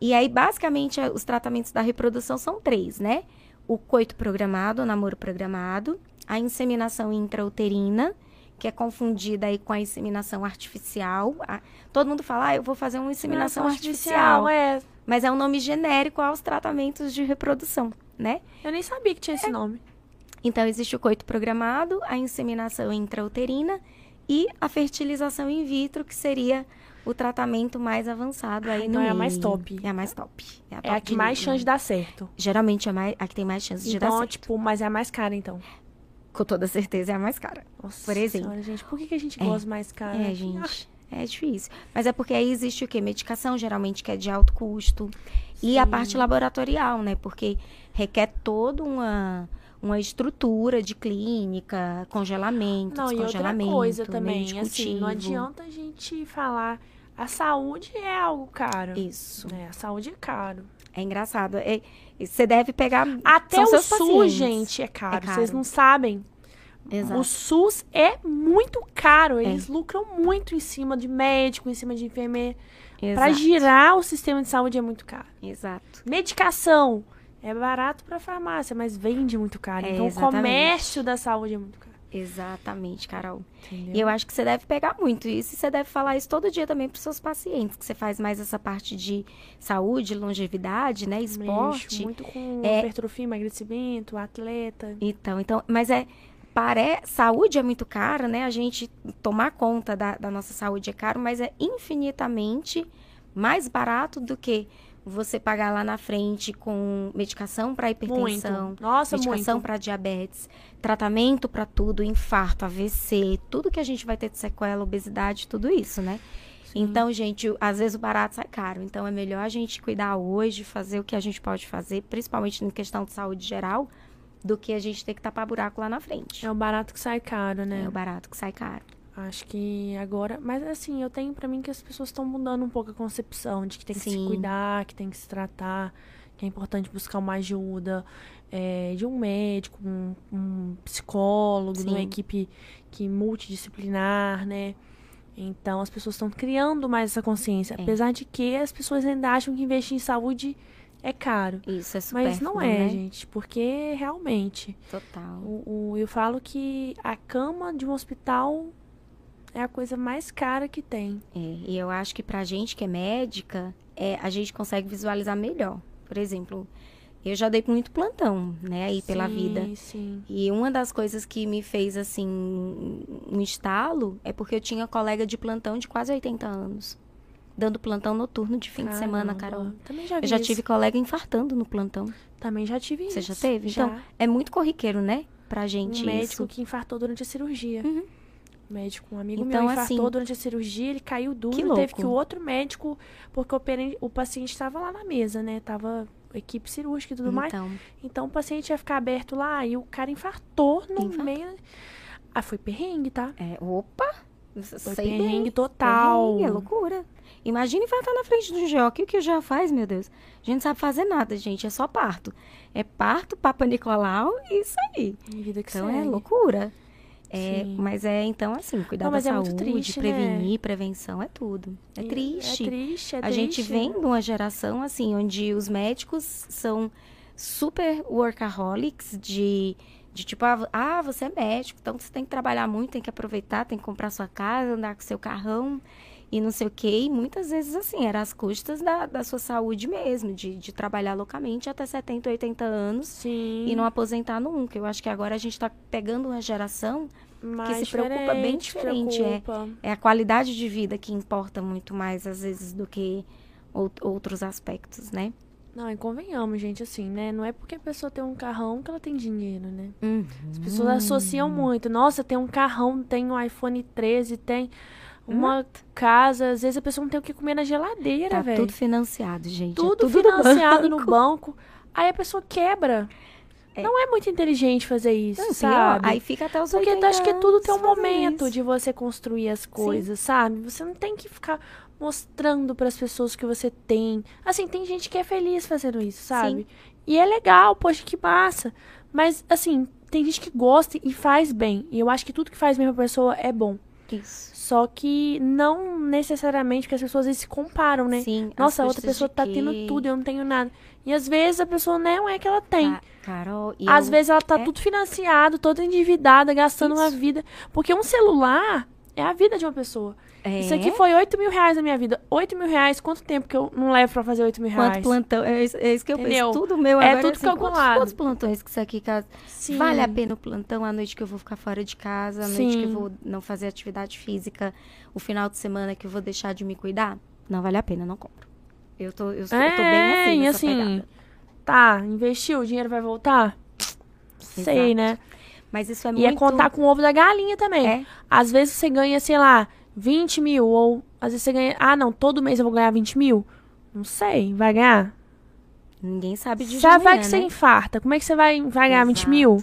E aí, basicamente, os tratamentos da reprodução são três, né? O coito programado, o namoro programado, a inseminação intrauterina, que é confundida aí com a inseminação artificial. A- todo mundo fala, ah, eu vou fazer uma inseminação artificial. É. Mas é um nome genérico aos tratamentos de reprodução, né? Eu nem sabia que tinha É. esse nome. Então, existe o coito programado, a inseminação intrauterina e a fertilização in vitro, que seria o tratamento mais avançado aí Ah, no então é a mais top. É a mais top. É a, É top a que mais chance de dar certo. Geralmente, é mais, a que tem mais chance de dar Então, certo. tipo, mas é a mais cara, então. Com toda certeza, é a mais cara. Nossa Por exemplo. senhora, gente, por que, que a gente É. gosta mais cara? É, gente. É difícil. Mas é porque aí existe o quê? Medicação, geralmente, que é de alto custo. E a Sim. parte laboratorial, né? Porque requer toda uma, uma estrutura de clínica, congelamento, Não, e outra descongelamento, coisa meio também, assim, não adianta a gente falar. A saúde é algo caro. Isso. né? A saúde é caro. É engraçado. É- você deve pegar. Até o SUS, pacientes. gente, é caro. É caro. Vocês não sabem. Exato. O SUS é muito caro. É. Eles lucram muito em cima de médico, em cima de enfermeiro. Pra Exato. girar o sistema de saúde é muito caro. Exato. Medicação é barato pra farmácia, mas vende muito caro. É, então o exatamente. comércio da saúde é muito caro. Exatamente, Carol. Entendeu? E eu acho que você deve pegar muito isso e você deve falar isso todo dia também para os seus pacientes, que você faz mais essa parte de saúde, longevidade, né, Mexo esporte. muito com É. hipertrofia, emagrecimento, atleta. Então, então, mas é pare... saúde é muito cara, né? A gente tomar conta da, da nossa saúde é caro, mas é infinitamente mais barato do que você pagar lá na frente com medicação para hipertensão, Muito. Nossa, medicação para diabetes, tratamento para tudo, infarto, AVC, tudo que a gente vai ter de sequela, obesidade, tudo isso, né? Então, gente, às vezes o barato sai caro. Então, é melhor a gente cuidar hoje, fazer o que a gente pode fazer, principalmente em questão de saúde geral, do que a gente ter que tapar buraco lá na frente. É o barato que sai caro, né? É o barato que sai caro. Acho que agora. Mas assim, eu tenho pra mim que as pessoas estão mudando um pouco a concepção de que tem que se Sim. cuidar, que tem que se tratar, que é importante buscar uma ajuda é, de um médico, um, um psicólogo, de uma Sim. equipe que multidisciplinar, né? Então as pessoas estão criando mais essa consciência. É. Apesar de que as pessoas ainda acham que investir em saúde é caro. Isso é super. Mas não é, gente, porque realmente. Total. O, o- eu falo que a cama de um hospital é a coisa mais cara que tem. É, e eu acho que pra gente que é médica, é, a gente consegue visualizar melhor. Por exemplo, Eu já dei muito plantão, né, aí pela Sim, vida. Sim. E uma das coisas que me fez, assim, um estalo é porque eu tinha colega de plantão de quase 80 anos. Dando plantão noturno de fim de semana, Caramba. Carol. Também já vi Eu já isso. tive colega infartando no plantão. Também já tive Você isso. já teve? Já. Então, é muito corriqueiro, né? Pra gente um médico isso. que infartou durante a cirurgia. Uhum. Médico, um amigo Então, meu infartou assim, durante a cirurgia, ele caiu duro, que teve que o outro médico, porque o, o paciente estava lá na mesa, né? Tava equipe cirúrgica e tudo mais. Então, Então o paciente ia ficar aberto lá e o cara infartou no Infartou. meio. Ah, foi perrengue, tá? é, opa, Foi sei bem. perrengue total. Perrengue, é loucura. Imagina infartar na frente do GO. O que o GO faz, meu Deus? A gente não sabe fazer nada, gente. É só parto. É parto, Papa Nicolau e isso aí. Vida que Então é segue. loucura. É, mas é então assim, cuidar Não, da é saúde, triste, né? prevenir, prevenção é tudo. É E- triste. É triste, é a gente triste. vem de uma geração assim onde os médicos são super workaholics de de tipo ah, ah, você é médico, então você tem que trabalhar muito, tem que aproveitar, tem que comprar sua casa, andar com seu carrão e não sei o quê. E muitas vezes assim, era às custas da, da sua saúde mesmo, de, de trabalhar loucamente até 70, 80 anos Sim. e não aposentar nunca. Eu acho que agora a gente está pegando uma geração mais se preocupa bem diferente, é. preocupa. é a qualidade de vida que importa muito mais, às vezes, do que ou- outros aspectos, né? Não, e convenhamos, gente, assim, né? Não é porque a pessoa tem um carrão que ela tem dinheiro, né? Uhum. As pessoas associam muito. Nossa, tem um carrão, tem um iPhone 13, tem uma casa. Às vezes a pessoa não tem o que comer na geladeira, Tá velho. tudo financiado, gente. é Tudo, tudo financiado no banco. banco. Aí a pessoa quebra. É. Não é muito inteligente fazer isso, Não, sabe? Aí fica até os Porque 80 eu acho que tudo tem um momento de você construir as coisas, sabe? Você não tem que ficar mostrando para as pessoas que você tem. Assim, tem gente que é feliz fazendo isso, sabe? E é legal, poxa, que massa. Mas, assim, tem gente que gosta e faz bem. E eu acho que tudo que faz bem pra pessoa é bom. Isso. Só que não necessariamente porque as pessoas às vezes se comparam, né? Sim, Nossa, a outra pessoa tá quê? tendo tudo e eu não tenho nada. E às vezes a pessoa não é que ela tem. Ca- Carol, e Às eu- vezes ela tá é. tudo financiado, toda endividada, gastando uma Isso. vida. Porque um celular é a vida de uma pessoa. é, Isso aqui foi 8 mil reais na minha vida. 8 mil reais, quanto tempo que eu não levo pra fazer 8 mil reais? Quanto plantão, é isso, é isso que eu Entendeu? penso. Tudo meu É agora tudo assim, quantos- calculado. Quantos, plantões que isso aqui ca- Sim. vale a pena o plantão a noite que eu vou ficar fora de casa, a noite que eu Sim. vou não fazer atividade física, o final de semana que eu vou deixar de me cuidar? Não vale a pena, não compro. Eu tô, eu, sou- eu tô bem É, assim, assim, pegada. tá, investiu, o dinheiro vai voltar? Sei, Exato. né? Mas isso é E muito... é contar com o ovo da galinha também. É. Às vezes você ganha, sei lá, 20 mil. Ou às vezes você ganha. Ah, não, todo mês eu vou ganhar 20 mil. Não sei, vai ganhar? Ninguém sabe de Já vai que você né? infarta. Como é que você vai, vai ganhar 20 mil?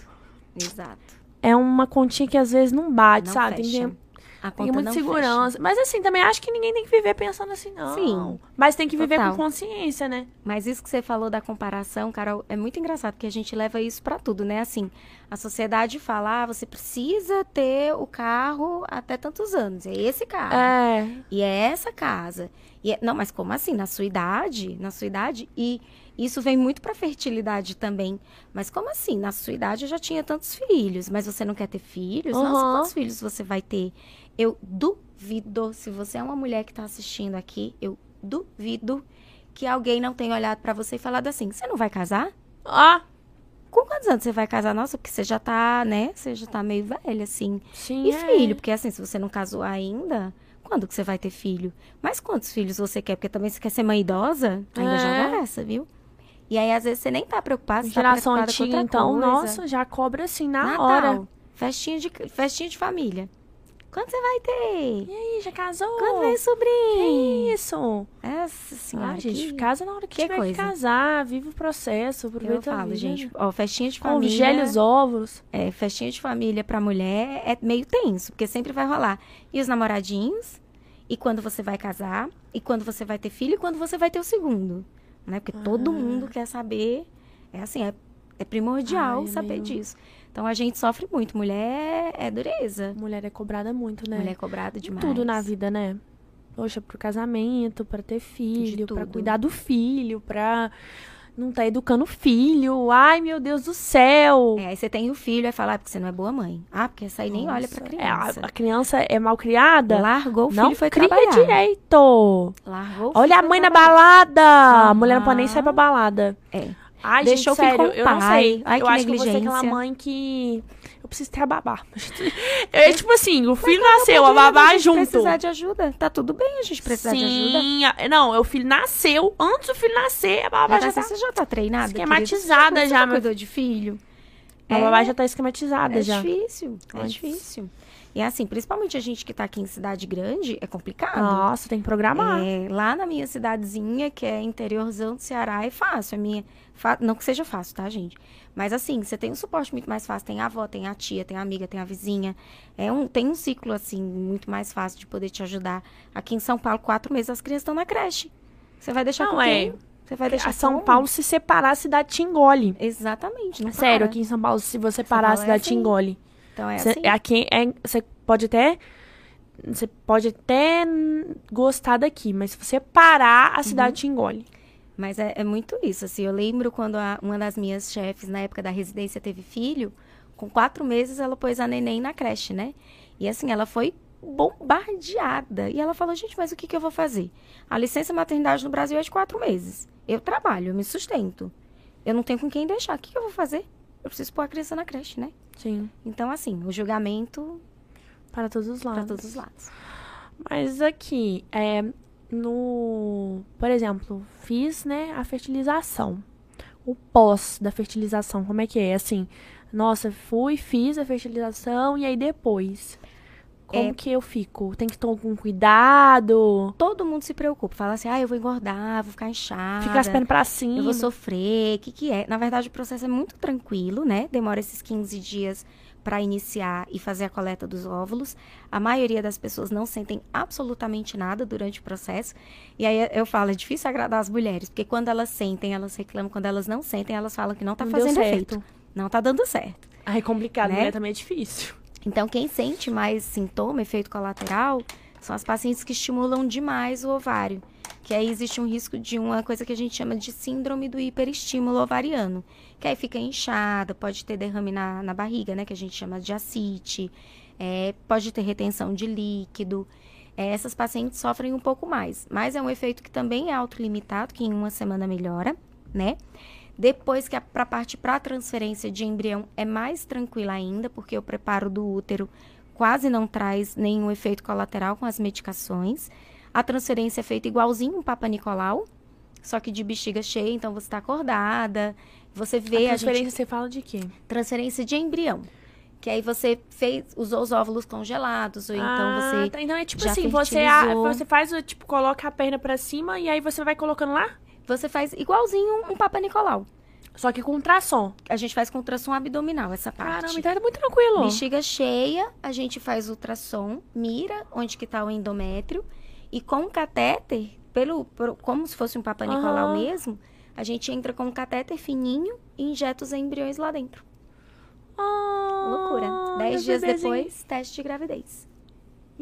Exato. É uma continha que às vezes não bate, Não sabe? Tem que fecha. ter- A Tem muita segurança. Mas assim, também acho que ninguém tem que viver pensando assim, não. Sim. Mas tem que viver Total. com consciência, né? Mas isso que você falou da comparação, Carol, é muito engraçado, porque a gente leva isso pra tudo, né? Assim, a sociedade fala, ah, você precisa ter o carro até tantos anos. É esse carro. É. E é essa casa. E é- Não, mas como assim? Na sua idade? Na sua idade? E isso vem muito pra fertilidade também. Mas como assim? Na sua idade eu já tinha tantos filhos, mas você não quer ter filhos? Nossa, Aham. quantos filhos você vai ter? Eu duvido, se você é uma mulher que tá assistindo aqui, eu duvido que alguém não tenha olhado pra você e falado assim: você não vai casar? Ah, Com quantos anos você vai casar? Nossa, porque você já tá, né? Você já tá meio velha, assim. sim. E é. filho, porque assim, se você não casou ainda, quando que você vai ter filho? Mas quantos filhos você quer? Porque também você quer ser mãe idosa? Ainda É. joga essa, viu? E aí, às vezes, você nem tá preocupado, você tá Geração preocupada com antiga, então, coisa. nossa, já cobra assim na Natal, hora. festinha de, festinha de família. Quando você vai ter? E aí, já casou? Quando vem Que sobrinho? isso? Essa senhora Ah, gente, que... casa na hora que, que tiver coisa. que casar, vive o processo, aproveita Eu falo, gente, ó, festinha de família... gele os ovos. É, festinha de família pra mulher é meio tenso, porque sempre vai rolar. E os namoradinhos, e quando você vai casar, e quando você vai ter filho, e quando você vai ter o segundo. Né? Porque todo Ah. mundo quer saber. É assim, é, é primordial Ai, saber meu. disso. Então a gente sofre muito. Mulher é dureza. Mulher é cobrada muito, né? Mulher é cobrada De demais. tudo na vida, né? Poxa, pro casamento, pra ter filho, pra tudo. cuidar do filho, pra não tá educando o filho. Ai, meu Deus do céu. É, aí você tem o filho, aí fala, ah, porque você não é boa mãe. Ah, porque essa aí nem olha pra Nossa, é, a- criança. a, criança é mal criada? Largou o filho não foi cria trabalhar. direito. Largou o Olha a mãe na trabalhar. balada. A mulher não pode nem sair pra balada. É. Ai, Deixou gente, sério, eu não sei. Ai, eu que acho que eu vou ser aquela negligência. mãe que. Eu preciso ter a babá. É tipo assim, o filho Mas nasceu, a babá a gente junto. precisar de ajuda. Tá tudo bem a gente precisar de ajuda. Sim, não, o filho nasceu. Antes do filho nascer, a babá Mas já tá. você já tá treinada, esquematizada? Você já, meu- cuidou de filho? A É. babá já tá esquematizada É já. difícil, é Ai. difícil. E assim, principalmente a gente que tá aqui em cidade grande, é complicado. Nossa, tem que programar. É, lá na minha cidadezinha, que é interiorzão do Ceará, é fácil. É minha, não que seja fácil, tá, gente? Mas assim, você tem um suporte muito mais fácil. Tem a avó, tem a tia, tem a amiga, tem a vizinha. É um, tem um ciclo, assim, muito mais fácil de poder te ajudar. Aqui em São Paulo, quatro meses, as crianças estão na creche. Você vai deixar Não, com é. quem? Você vai deixar A São como? Paulo, se separar, a cidade te engole. Exatamente, Sério, para. aqui em São Paulo, se você São parar, a Paulo é cidade te assim. engole. Então é Você, assim. aqui é, você pode até. Você pode até gostar daqui, mas se você parar, a cidade Uhum. te engole. Mas é, é muito isso, assim, eu lembro quando a- uma das minhas chefes, na época da residência, teve filho, com quatro meses ela pôs a neném na creche, né? E assim, ela foi bombardeada. E ela falou, gente, mas o que, que eu vou fazer? A licença maternidade no Brasil é de quatro meses. Eu trabalho, eu me sustento. Eu não tenho com quem deixar. O que, que eu vou fazer? Eu preciso pôr a criança na creche, né? Sim, Então, assim, o julgamento para todos os lados. para todos os lados. Mas aqui, é, no. Por exemplo, fiz, né, a fertilização. O pós da fertilização, como é que é? Assim, nossa, fui, fiz a fertilização e aí depois. Como É. que eu fico? Tem que tomar algum cuidado? Todo mundo se preocupa. Fala assim, ah, eu vou engordar, vou ficar inchada. Ficar as pernas pra cima? Eu vou sofrer, o que, que é? Na verdade, o processo é muito tranquilo, né? Demora esses 15 dias para iniciar e fazer a coleta dos óvulos. A maioria das pessoas não sentem absolutamente nada durante o processo. E aí eu falo, é difícil agradar as mulheres, porque quando elas sentem, elas reclamam, quando elas não sentem, elas falam que não tá Não fazendo efeito. Não tá dando certo. Ai, é complicado, Né? mulher também é difícil. Então, quem sente mais sintoma, efeito colateral, são as pacientes que estimulam demais o ovário. Que aí existe um risco de uma coisa que a gente chama de síndrome do hiperestímulo ovariano. Que aí fica inchada, pode ter derrame na, na barriga, né? Que a gente chama de ascite. é, pode ter retenção de líquido. É, essas pacientes sofrem um pouco mais. Mas é um efeito que também é autolimitado, que em uma semana melhora, né? Depois que para parte para a transferência de embrião é mais tranquila ainda, porque o preparo do útero quase não traz nenhum efeito colateral com as medicações. A transferência é feita igualzinho um Papa Nicolau, só que de bexiga cheia, então você está acordada, você vê a a, gente transferência você fala de quê? transferência de embrião. Que aí você fez, usou os óvulos congelados, ou então Ah, você. tá. Então é tipo assim, você, a- você faz, o- tipo, coloca a perna pra cima e aí você vai colocando lá? Você faz igualzinho um Papa Nicolau. Só que com ultrassom. A gente faz com ultrassom abdominal, essa parte. Caramba, então é muito tranquilo. Bexiga cheia, a gente faz ultrassom, mira onde que tá o endométrio e com o catéter, pelo, por- como se fosse um Papa Nicolau Aham. mesmo, a gente entra com um catéter fininho e injeta os embriões lá dentro. Ah, Loucura. Dez dias bebezinho. depois, teste de gravidez.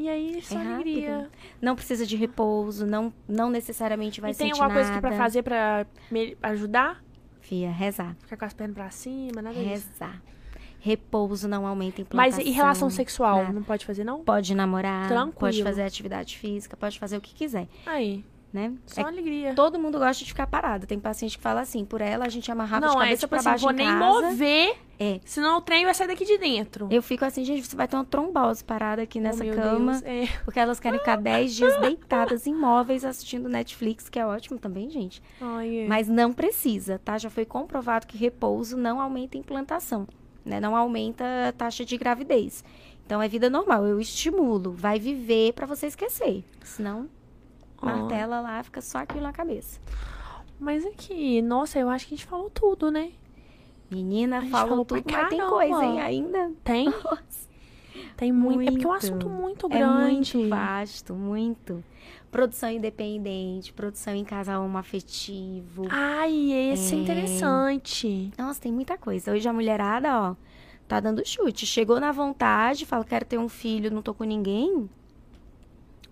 E aí, só É alegria. Não precisa de repouso, não, não necessariamente vai e tem sentir alguma coisa que nada. pra fazer pra me ajudar? Fia, rezar. Ficar com as pernas pra cima, nada disso. Rezar. Repouso não aumenta Mas implantação. e relação sexual? nada. Não pode fazer, não? Pode namorar, Tranquilo. pode fazer atividade física, pode fazer o que quiser, Aí, né? só É alegria. Todo mundo gosta de ficar parado. Tem paciente que fala assim, por ela a gente amarrava de não, é cabeça tipo pra assim, baixo vou em nem casa. mover, É. senão o trem vai sair daqui de dentro. Eu fico assim, gente, você vai ter uma trombose parada aqui nessa oh, cama. Deus. É. Porque elas querem ficar 10 dias deitadas imóveis assistindo Netflix, que é ótimo também, gente. Ai, é. Mas não precisa, tá? Já foi comprovado que repouso não aumenta a implantação, né? Não aumenta a taxa de gravidez. Então é vida normal, eu estimulo, vai viver pra você esquecer. Senão, Martela lá, fica só aquilo na cabeça. Mas aqui, nossa, eu acho que a gente falou tudo, né? Menina, falou tudo, mas tem coisa, hein? Ainda. Tem? Tem muito. É porque é um Muito. assunto muito É grande. muito vasto, muito. Produção independente, produção em casal homoafetivo. Ai, esse é, É. interessante. Nossa, tem muita coisa. Hoje a mulherada, ó, tá dando chute. Chegou na vontade, fala, quero ter um filho, não tô com ninguém.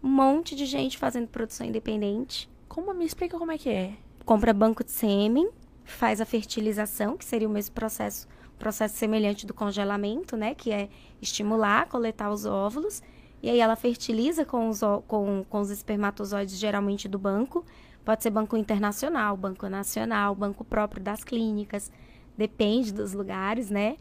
Um monte de gente fazendo produção independente. Como me explica como é que é? Compra banco de sêmen, faz a fertilização, que seria o mesmo processo, processo semelhante do congelamento, né? Que é estimular, coletar os óvulos. E aí ela fertiliza com os, com, com os espermatozoides, geralmente do banco, Pode ser banco internacional, banco nacional, banco próprio das clínicas. Depende dos lugares, né?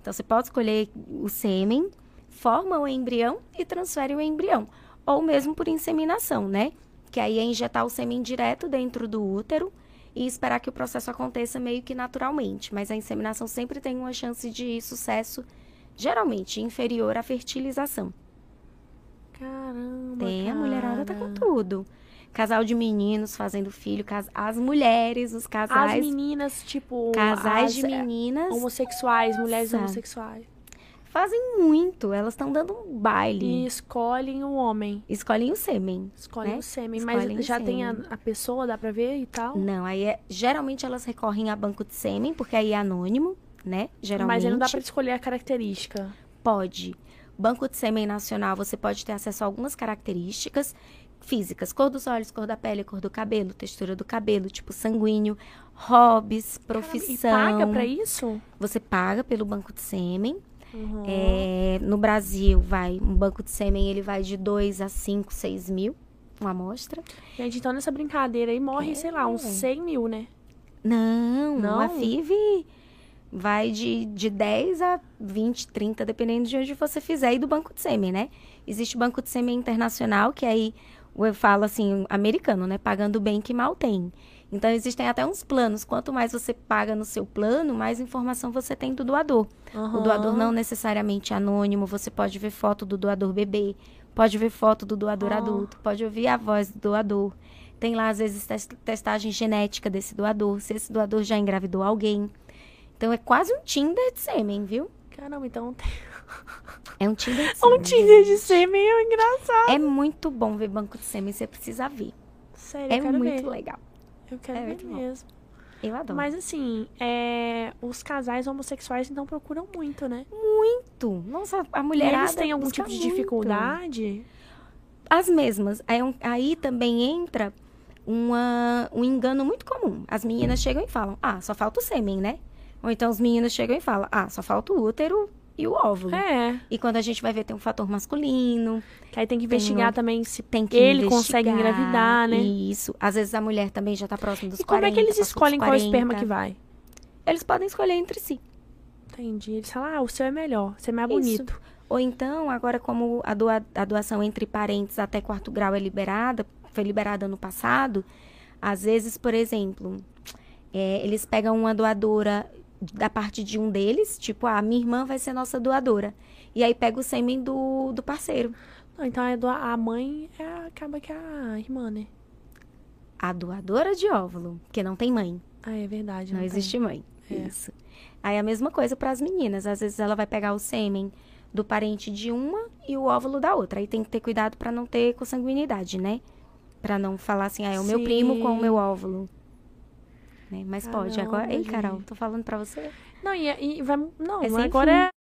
Então, você pode escolher o sêmen, forma o embrião e transfere o embrião. Ou mesmo por inseminação, né? Que aí é injetar o sêmen direto dentro do útero e esperar que o processo aconteça meio que naturalmente. Mas a inseminação sempre tem uma chance de sucesso, geralmente inferior à fertilização. Caramba. Tem, cara. a mulherada tá com tudo. Casal de meninos fazendo filho, cas- as mulheres, os As casais, meninas, tipo. casais as, de é, meninas homossexuais, mulheres homossexuais. Fazem muito. Elas estão dando um baile. E escolhem o homem. Escolhem o sêmen. Escolhem Né? o sêmen. Escolhem Mas o já tem a, a pessoa, dá pra ver e tal? Não, aí é, geralmente elas recorrem a banco de sêmen, porque aí é anônimo, né? Geralmente. Mas aí não dá pra escolher a característica. Pode. Banco de sêmen nacional, você pode ter acesso a algumas características físicas, cor dos olhos, cor da pele, cor do cabelo, textura do cabelo, tipo sanguíneo, hobbies, profissão. E paga pra isso? Você paga pelo banco de sêmen. Uhum. É, no Brasil, vai, um banco de sêmen, ele vai de 2 a 5, 6 mil, uma amostra. Gente, então nessa brincadeira aí morre, sei lá, uns 100 mil, né? Não, Não? uma FIV vai de, de 10 a 20, 30, dependendo de onde você fizer, e do banco de sêmen, né? Existe o banco de sêmen internacional, que aí eu falo assim, americano, né? Pagando bem que mal tem. Então, existem até uns planos. Quanto mais você paga no seu plano, mais informação você tem do doador. O Uhum. doador não necessariamente é anônimo, você pode ver foto do doador bebê, pode ver foto do doador Oh. adulto, pode ouvir a voz do doador. Tem lá, às vezes, tes- testagem genética desse doador, se esse doador já engravidou alguém. Então, é quase um Tinder de sêmen, viu? Caramba, então tem É um Tinder de sêmen. um Tinder de sêmen, é engraçado. É muito bom ver banco de sêmen, você precisa ver. Sério, É muito ver. legal. Eu quero é ver bom. mesmo. Eu adoro. Mas assim, é, os casais homossexuais então procuram muito, né? Muito. Nossa, a mulherada eles têm algum tipo de muito. dificuldade? As mesmas. Aí, aí também entra uma, um engano muito comum. As meninas chegam e falam, ah, só falta o sêmen, né? Ou então os meninos chegam e falam, ah, só falta o útero e o óvulo. É. E quando a gente vai ver, tem um fator masculino, Que aí tem que investigar também se tem que ele consegue engravidar, né? Isso. Às vezes a mulher também já tá próxima dos E como 40, é que eles escolhem qual 40. esperma que vai? Eles podem escolher entre si. Entendi. Eles falam, ah, o seu é melhor, você é mais Isso. bonito. Ou então, agora como a, doa- a doação entre parentes até quarto grau é liberada, foi liberada ano passado, às vezes, por exemplo, é, eles pegam uma doadora da parte de um deles, tipo, ah, minha irmã vai ser nossa doadora. E aí pega o sêmen do, do parceiro. Não, então a, do- a mãe é, a- acaba que é a irmã, né? A doadora de óvulo, que não tem mãe. Ah, é verdade. Não, tem. existe mãe. É. Isso. Aí a mesma coisa para as meninas. Às vezes ela vai pegar o sêmen do parente de uma e o óvulo da outra. Aí tem que ter cuidado para não ter consanguinidade, né? Para não falar assim, ah, é o meu primo com o Sim. meu óvulo. Né? Mas pode. Agora, ei, Carol, tô falando para você. Não, e, e vai. Não, É agora fim. é.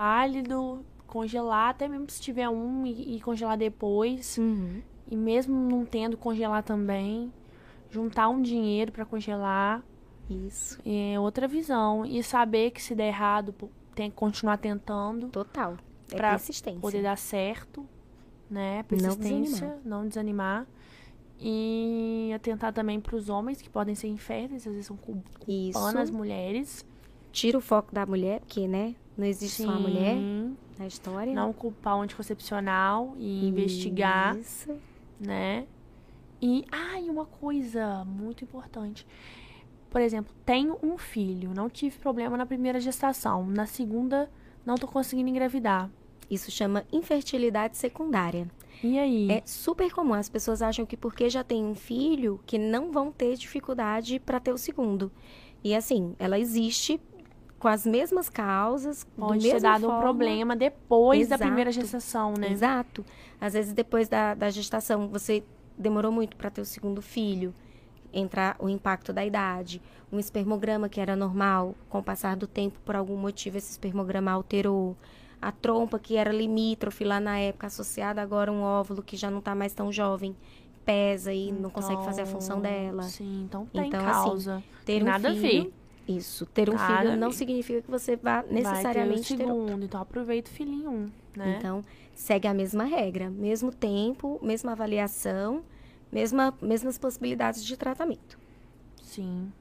Válido congelar, até mesmo se tiver um e, e congelar depois. Uhum. E mesmo não tendo, congelar também. Juntar um dinheiro pra congelar. Isso. É outra visão. E saber que se der errado, tem que continuar tentando. Total. É Pra persistência. poder dar certo, né? Persistência, não desanimar. E atentar também para os homens que podem ser inférteis, às vezes são culpando Isso. as mulheres. Tira o foco da mulher, porque, né? Não existe só a mulher Sim. na história. Não culpar o anticoncepcional e investigar, Isso. né? E, ah, e uma coisa muito importante. Por exemplo, tenho um filho, não tive problema na primeira gestação. Na segunda, não tô conseguindo engravidar. Isso chama infertilidade secundária. E aí? É super comum. As pessoas acham que porque já tem um filho, que não vão ter dificuldade para ter o segundo. E assim, ela existe com as mesmas causas, do Pode ter dado um forma. problema depois da Exato. primeira gestação, né? Exato. Às vezes, depois da, da gestação, você demorou muito para ter o segundo filho, entrar o impacto da idade, um espermograma que era normal, com o passar do tempo, por algum motivo, esse espermograma alterou. A trompa, que era limítrofe lá na época, associada agora a um óvulo que já não está mais tão jovem, pesa e não consegue fazer a função Então, dela. Sim, então tem Então, assim, causa. Ter Tem um nada a filho, ver. Isso. Ter um filho não significa que você vá necessariamente Vai ter ter o outro. segundo, então aproveita o filhinho um, né? Então, segue a mesma regra, mesmo tempo, mesma avaliação, mesma, mesmas possibilidades de tratamento. Sim.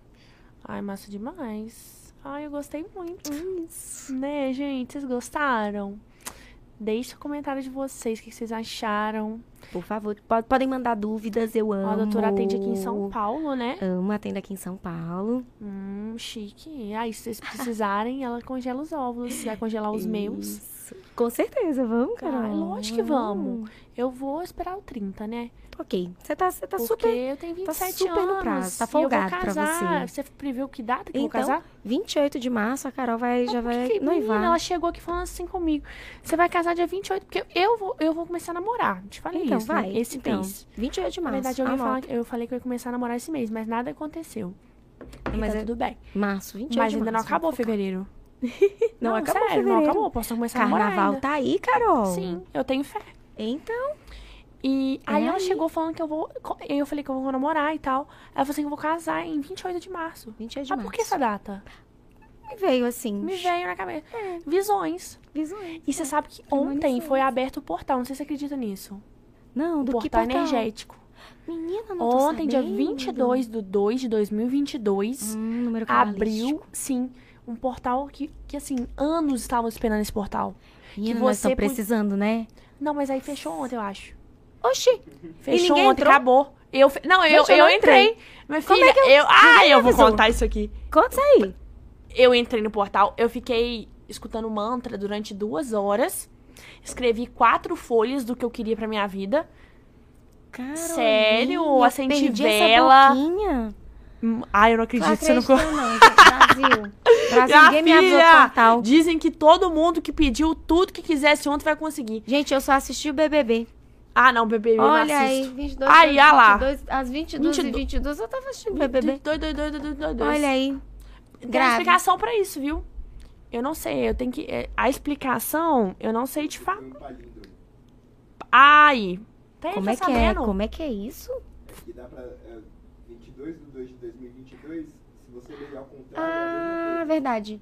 Ai, massa demais. Ai, eu gostei muito. Isso. Né, gente? Vocês gostaram? Deixe o comentário de vocês, o que vocês acharam. Por favor, po- podem mandar dúvidas, eu amo. Ó, a doutora atende aqui em São Paulo, né? Amo, atende aqui em São Paulo. Hum, chique. Aí, se vocês precisarem, ela congela os óvulos. Vai congelar os meus. Isso. Com certeza, vamos, Carol. Ah, lógico que vamos. Eu vou esperar o 30, né? Ok, você tá, você tá Porque super... eu tenho 27 super no anos. prazo, tá e eu vou folgado pra casar. você. Você previu que data que eu vou Então, casar? 28 de março, a Carol vai, já vai menina, noivar. ela chegou aqui falando assim comigo. Você vai casar dia 28, porque eu vou, eu vou começar a namorar. Te falei Então, isso, vai. né? Esse então, mês. 28 de Na março. verdade, eu, falar, que- eu falei que eu ia começar a namorar esse mês, mas nada aconteceu. Mas tá é- tudo bem. Março, 28 Mas ainda não março, acabou vamos focar. fevereiro. Não, acabou sério, fevereiro. não acabou. Posso começar a namorar Carnaval tá aí, Carol. Sim, eu tenho fé. Então, E aí É ela aí. chegou falando que eu vou. Eu falei que eu vou namorar e tal. Ela falou assim que eu vou casar em 28 de março. 28 de Ah, março. por que essa data? Me veio assim. Me veio na cabeça. Visões. Visões. E você sabe que Tem ontem foi aberto o portal. Não sei se você acredita nisso. Não, O do que portal portal? energético. Menina, não Ontem, dia sabendo. 22 de 2 de 2022, Hum, número abriu, sim, um portal que, que, assim, anos estavam esperando esse portal. Menina, que nós você estamos podia- precisando, né? Não, mas aí fechou ontem, eu acho. Oxi, Fechou ninguém ontem, entrou? acabou. Eu, não, eu, Gente, eu eu entrei. entrei. Minha Como filha, é que eu- eu... Ah, eu vou contar isso aqui. conta isso aí. Eu entrei no portal, eu fiquei escutando mantra durante duas horas. Escrevi quatro folhas do que eu queria pra minha vida. Sério? Carolinha, Acendi vela. Hum, Ai, eu não acredito. Não você não... não. Brasil. Brasil, Minha ninguém me avisou filha, portal. Dizem que todo mundo que pediu tudo que quisesse ontem vai conseguir. Gente, eu só assisti o BBB. Ah, não, eu Olha não aí, assisto. 22, Aí, olha lá. 22, às 22 e 22. 22 eu tava assistindo BBB. Dois, dois, dois, dois, dois, dois, dois. Olha aí. Tem grave. explicação pra isso, viu? Eu não sei, eu tenho que... é, A explicação, eu não sei te falar. Ai, tem, Como tá é que é? Como é que é isso? Que dá pra. É, 22 de 2 de 2022, se você ler ao contrário, é Ah, mesma verdade.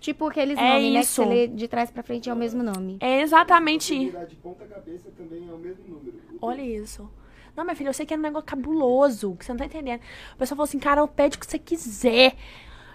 Tipo aqueles É nomes, né? Que você lê de trás pra frente é o mesmo nome. É exatamente... de ponta cabeça também é o mesmo número. Olha isso. Não, minha filha, eu sei que é um negócio cabuloso, que você não tá entendendo. O pessoal falou assim, Carol, pede o que você quiser.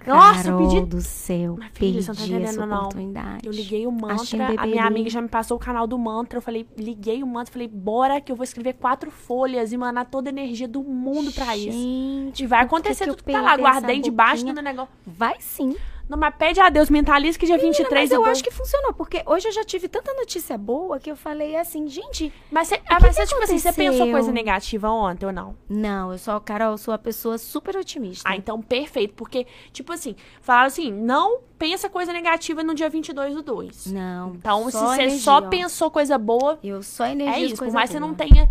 Nossa, eu Carol pedi do céu, Minha filha, você não tá entendendo, não. oportunidade. Eu liguei o mantra, a minha amiga já me passou o canal do mantra. Eu falei, liguei o mantra, falei, bora que eu vou escrever quatro folhas e mandar toda a energia do mundo pra isso. Gente, E vai que acontecer que tudo que tá lá. Guardei debaixo do negócio. Vai sim. Não, mas pede a Deus, mentaliza que dia 23 Mas eu dou. acho que funcionou, porque hoje eu já tive tanta notícia boa que eu falei assim, gente. Mas você, ah, mas que você, tipo assim, você pensou coisa negativa ontem ou não? Não, eu sou, Carol, eu sou uma pessoa super otimista. Ah, então perfeito. Porque, tipo assim, falaram assim, não pensa coisa negativa no dia 22 do 2. Não. Então, se você energia, só ó. pensou coisa boa, Eu só energia é isso. Por mais que você não tenha.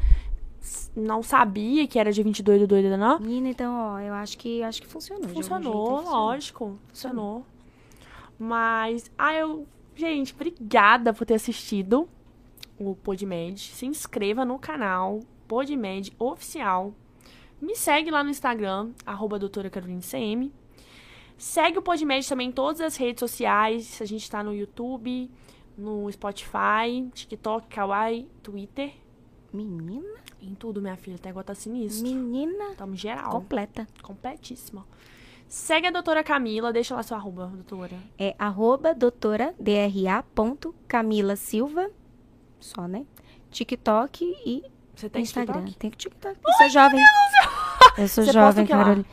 Não sabia que era dia 22 do 2 ainda não. Menina, então, ó, eu acho que acho que funcionou. Funcionou, jeito funcionou. lógico. Funcionou. Mas. Ah, eu Gente, obrigada por ter assistido o Podmed. Se inscreva no canal Podmed Oficial. Me segue lá no Instagram, arroba doutora Caroline CM. Segue o Podmed também em todas as redes sociais. A gente tá no YouTube, no Spotify, TikTok, Kawaii, Twitter. Menina, Em tudo, minha filha. Até agora tá sinistro. menina Tamo geral. completa. Completíssima. Segue a doutora Camila. Deixa lá sua arroba, doutora. É arroba doutora DRA Camila Silva. Só, né? TikTok e Você tem Instagram. TikTok? Tem TikTok. Eu sou jovem. Eu sou Você posta jovem? Carolina.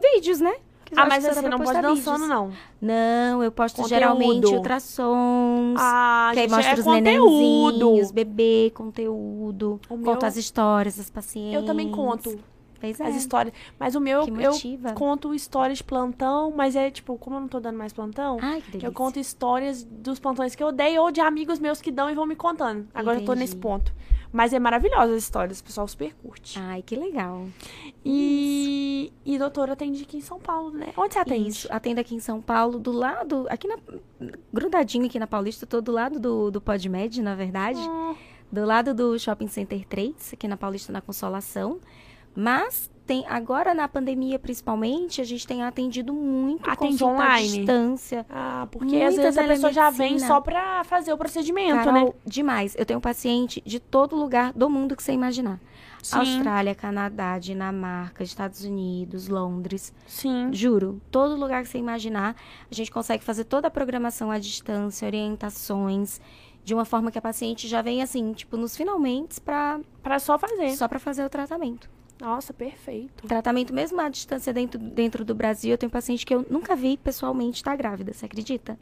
Vídeos, né? Ah, mas você pra não pode postar dançando, vídeos. não. Não, eu posto Conteúdo. geralmente ultrassons. Ah, que aí mostra é os conteúdo. nenenzinhos, bebê, conteúdo. O Conto meu- as histórias das pacientes. Eu também conto Pois é. as histórias. Mas o meu, eu conto histórias de plantão, mas é tipo, como eu não tô dando mais plantão, Ai, eu conto histórias dos plantões que eu dei ou de amigos meus que dão e vão me contando. Agora eu tô Entendi. nesse ponto. Mas é maravilhosa as histórias, o pessoal super curte. Ai, que legal. E, e doutora atende aqui em São Paulo, né? Onde você atende? Isso, atendo aqui em São Paulo, do lado, aqui na, grudadinho aqui na Paulista, tô do lado do, do PodMed, na verdade. Ah, Do lado do Shopping Center Trades, aqui na Paulista, na Consolação. Mas tem agora na pandemia, principalmente, a gente tem atendido muito Atende consulta à online? distância. Ah, porque às vezes a pessoa já vem só pra fazer o procedimento, Carol, né? demais. Eu tenho paciente de todo lugar do mundo que você imaginar. Sim. Austrália, Canadá, Dinamarca, Estados Unidos, Londres. Sim. Juro, todo lugar que você imaginar, a gente consegue fazer toda a programação à distância, orientações, de uma forma que a paciente já vem assim, tipo, nos finalmente para Pra só fazer. só para fazer o tratamento. Nossa, perfeito. Tratamento mesmo à distância dentro, dentro do Brasil, eu tenho paciente que eu nunca vi pessoalmente estar grávida, você acredita?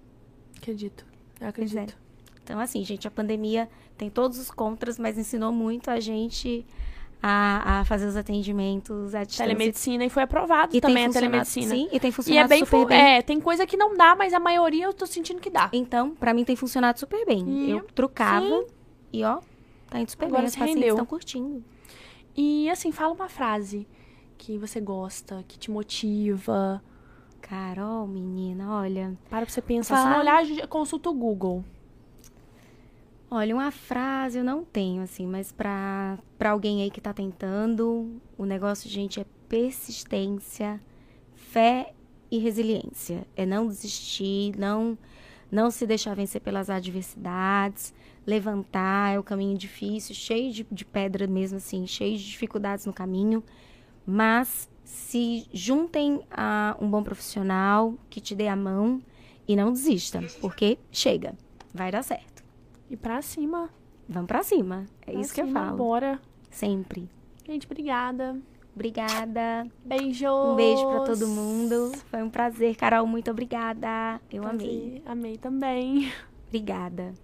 Acredito. Eu é. acredito. Então, assim, gente, a pandemia tem todos os contras, mas ensinou muito a gente a, a fazer os atendimentos à distância. Telemedicina e foi aprovado E também tem a telemedicina. Sim, e tem E funcionado é bem, super fu- bem. É, tem coisa que não dá, mas a maioria eu tô sentindo que dá. Então, pra mim tem funcionado super bem. E- eu trucava sim. e ó, tá indo super Agora bem. As se pacientes rendeu. estão curtindo. E assim, fala uma frase que você gosta, que te motiva. Carol, menina, olha. Para pra você pensar. Se Fala. não olhar, consulta o Google. Olha, uma frase eu não tenho, assim, mas pra, pra alguém aí que tá tentando, o negócio, gente, é persistência, fé e resiliência. É não desistir, não, não se deixar vencer pelas adversidades, levantar, é o caminho difícil, cheio de, de pedra mesmo, assim, cheio de dificuldades no caminho, mas se juntem a um bom profissional que te dê a mão e não desista, porque chega, vai dar certo. E pra cima. Vamos pra cima. É Pra isso que eu cima, falo. Bora. Sempre. Gente, obrigada. Obrigada. Beijos. Um beijo pra todo mundo. Foi um prazer, Carol. Muito obrigada. Eu amei. Amei também. Obrigada.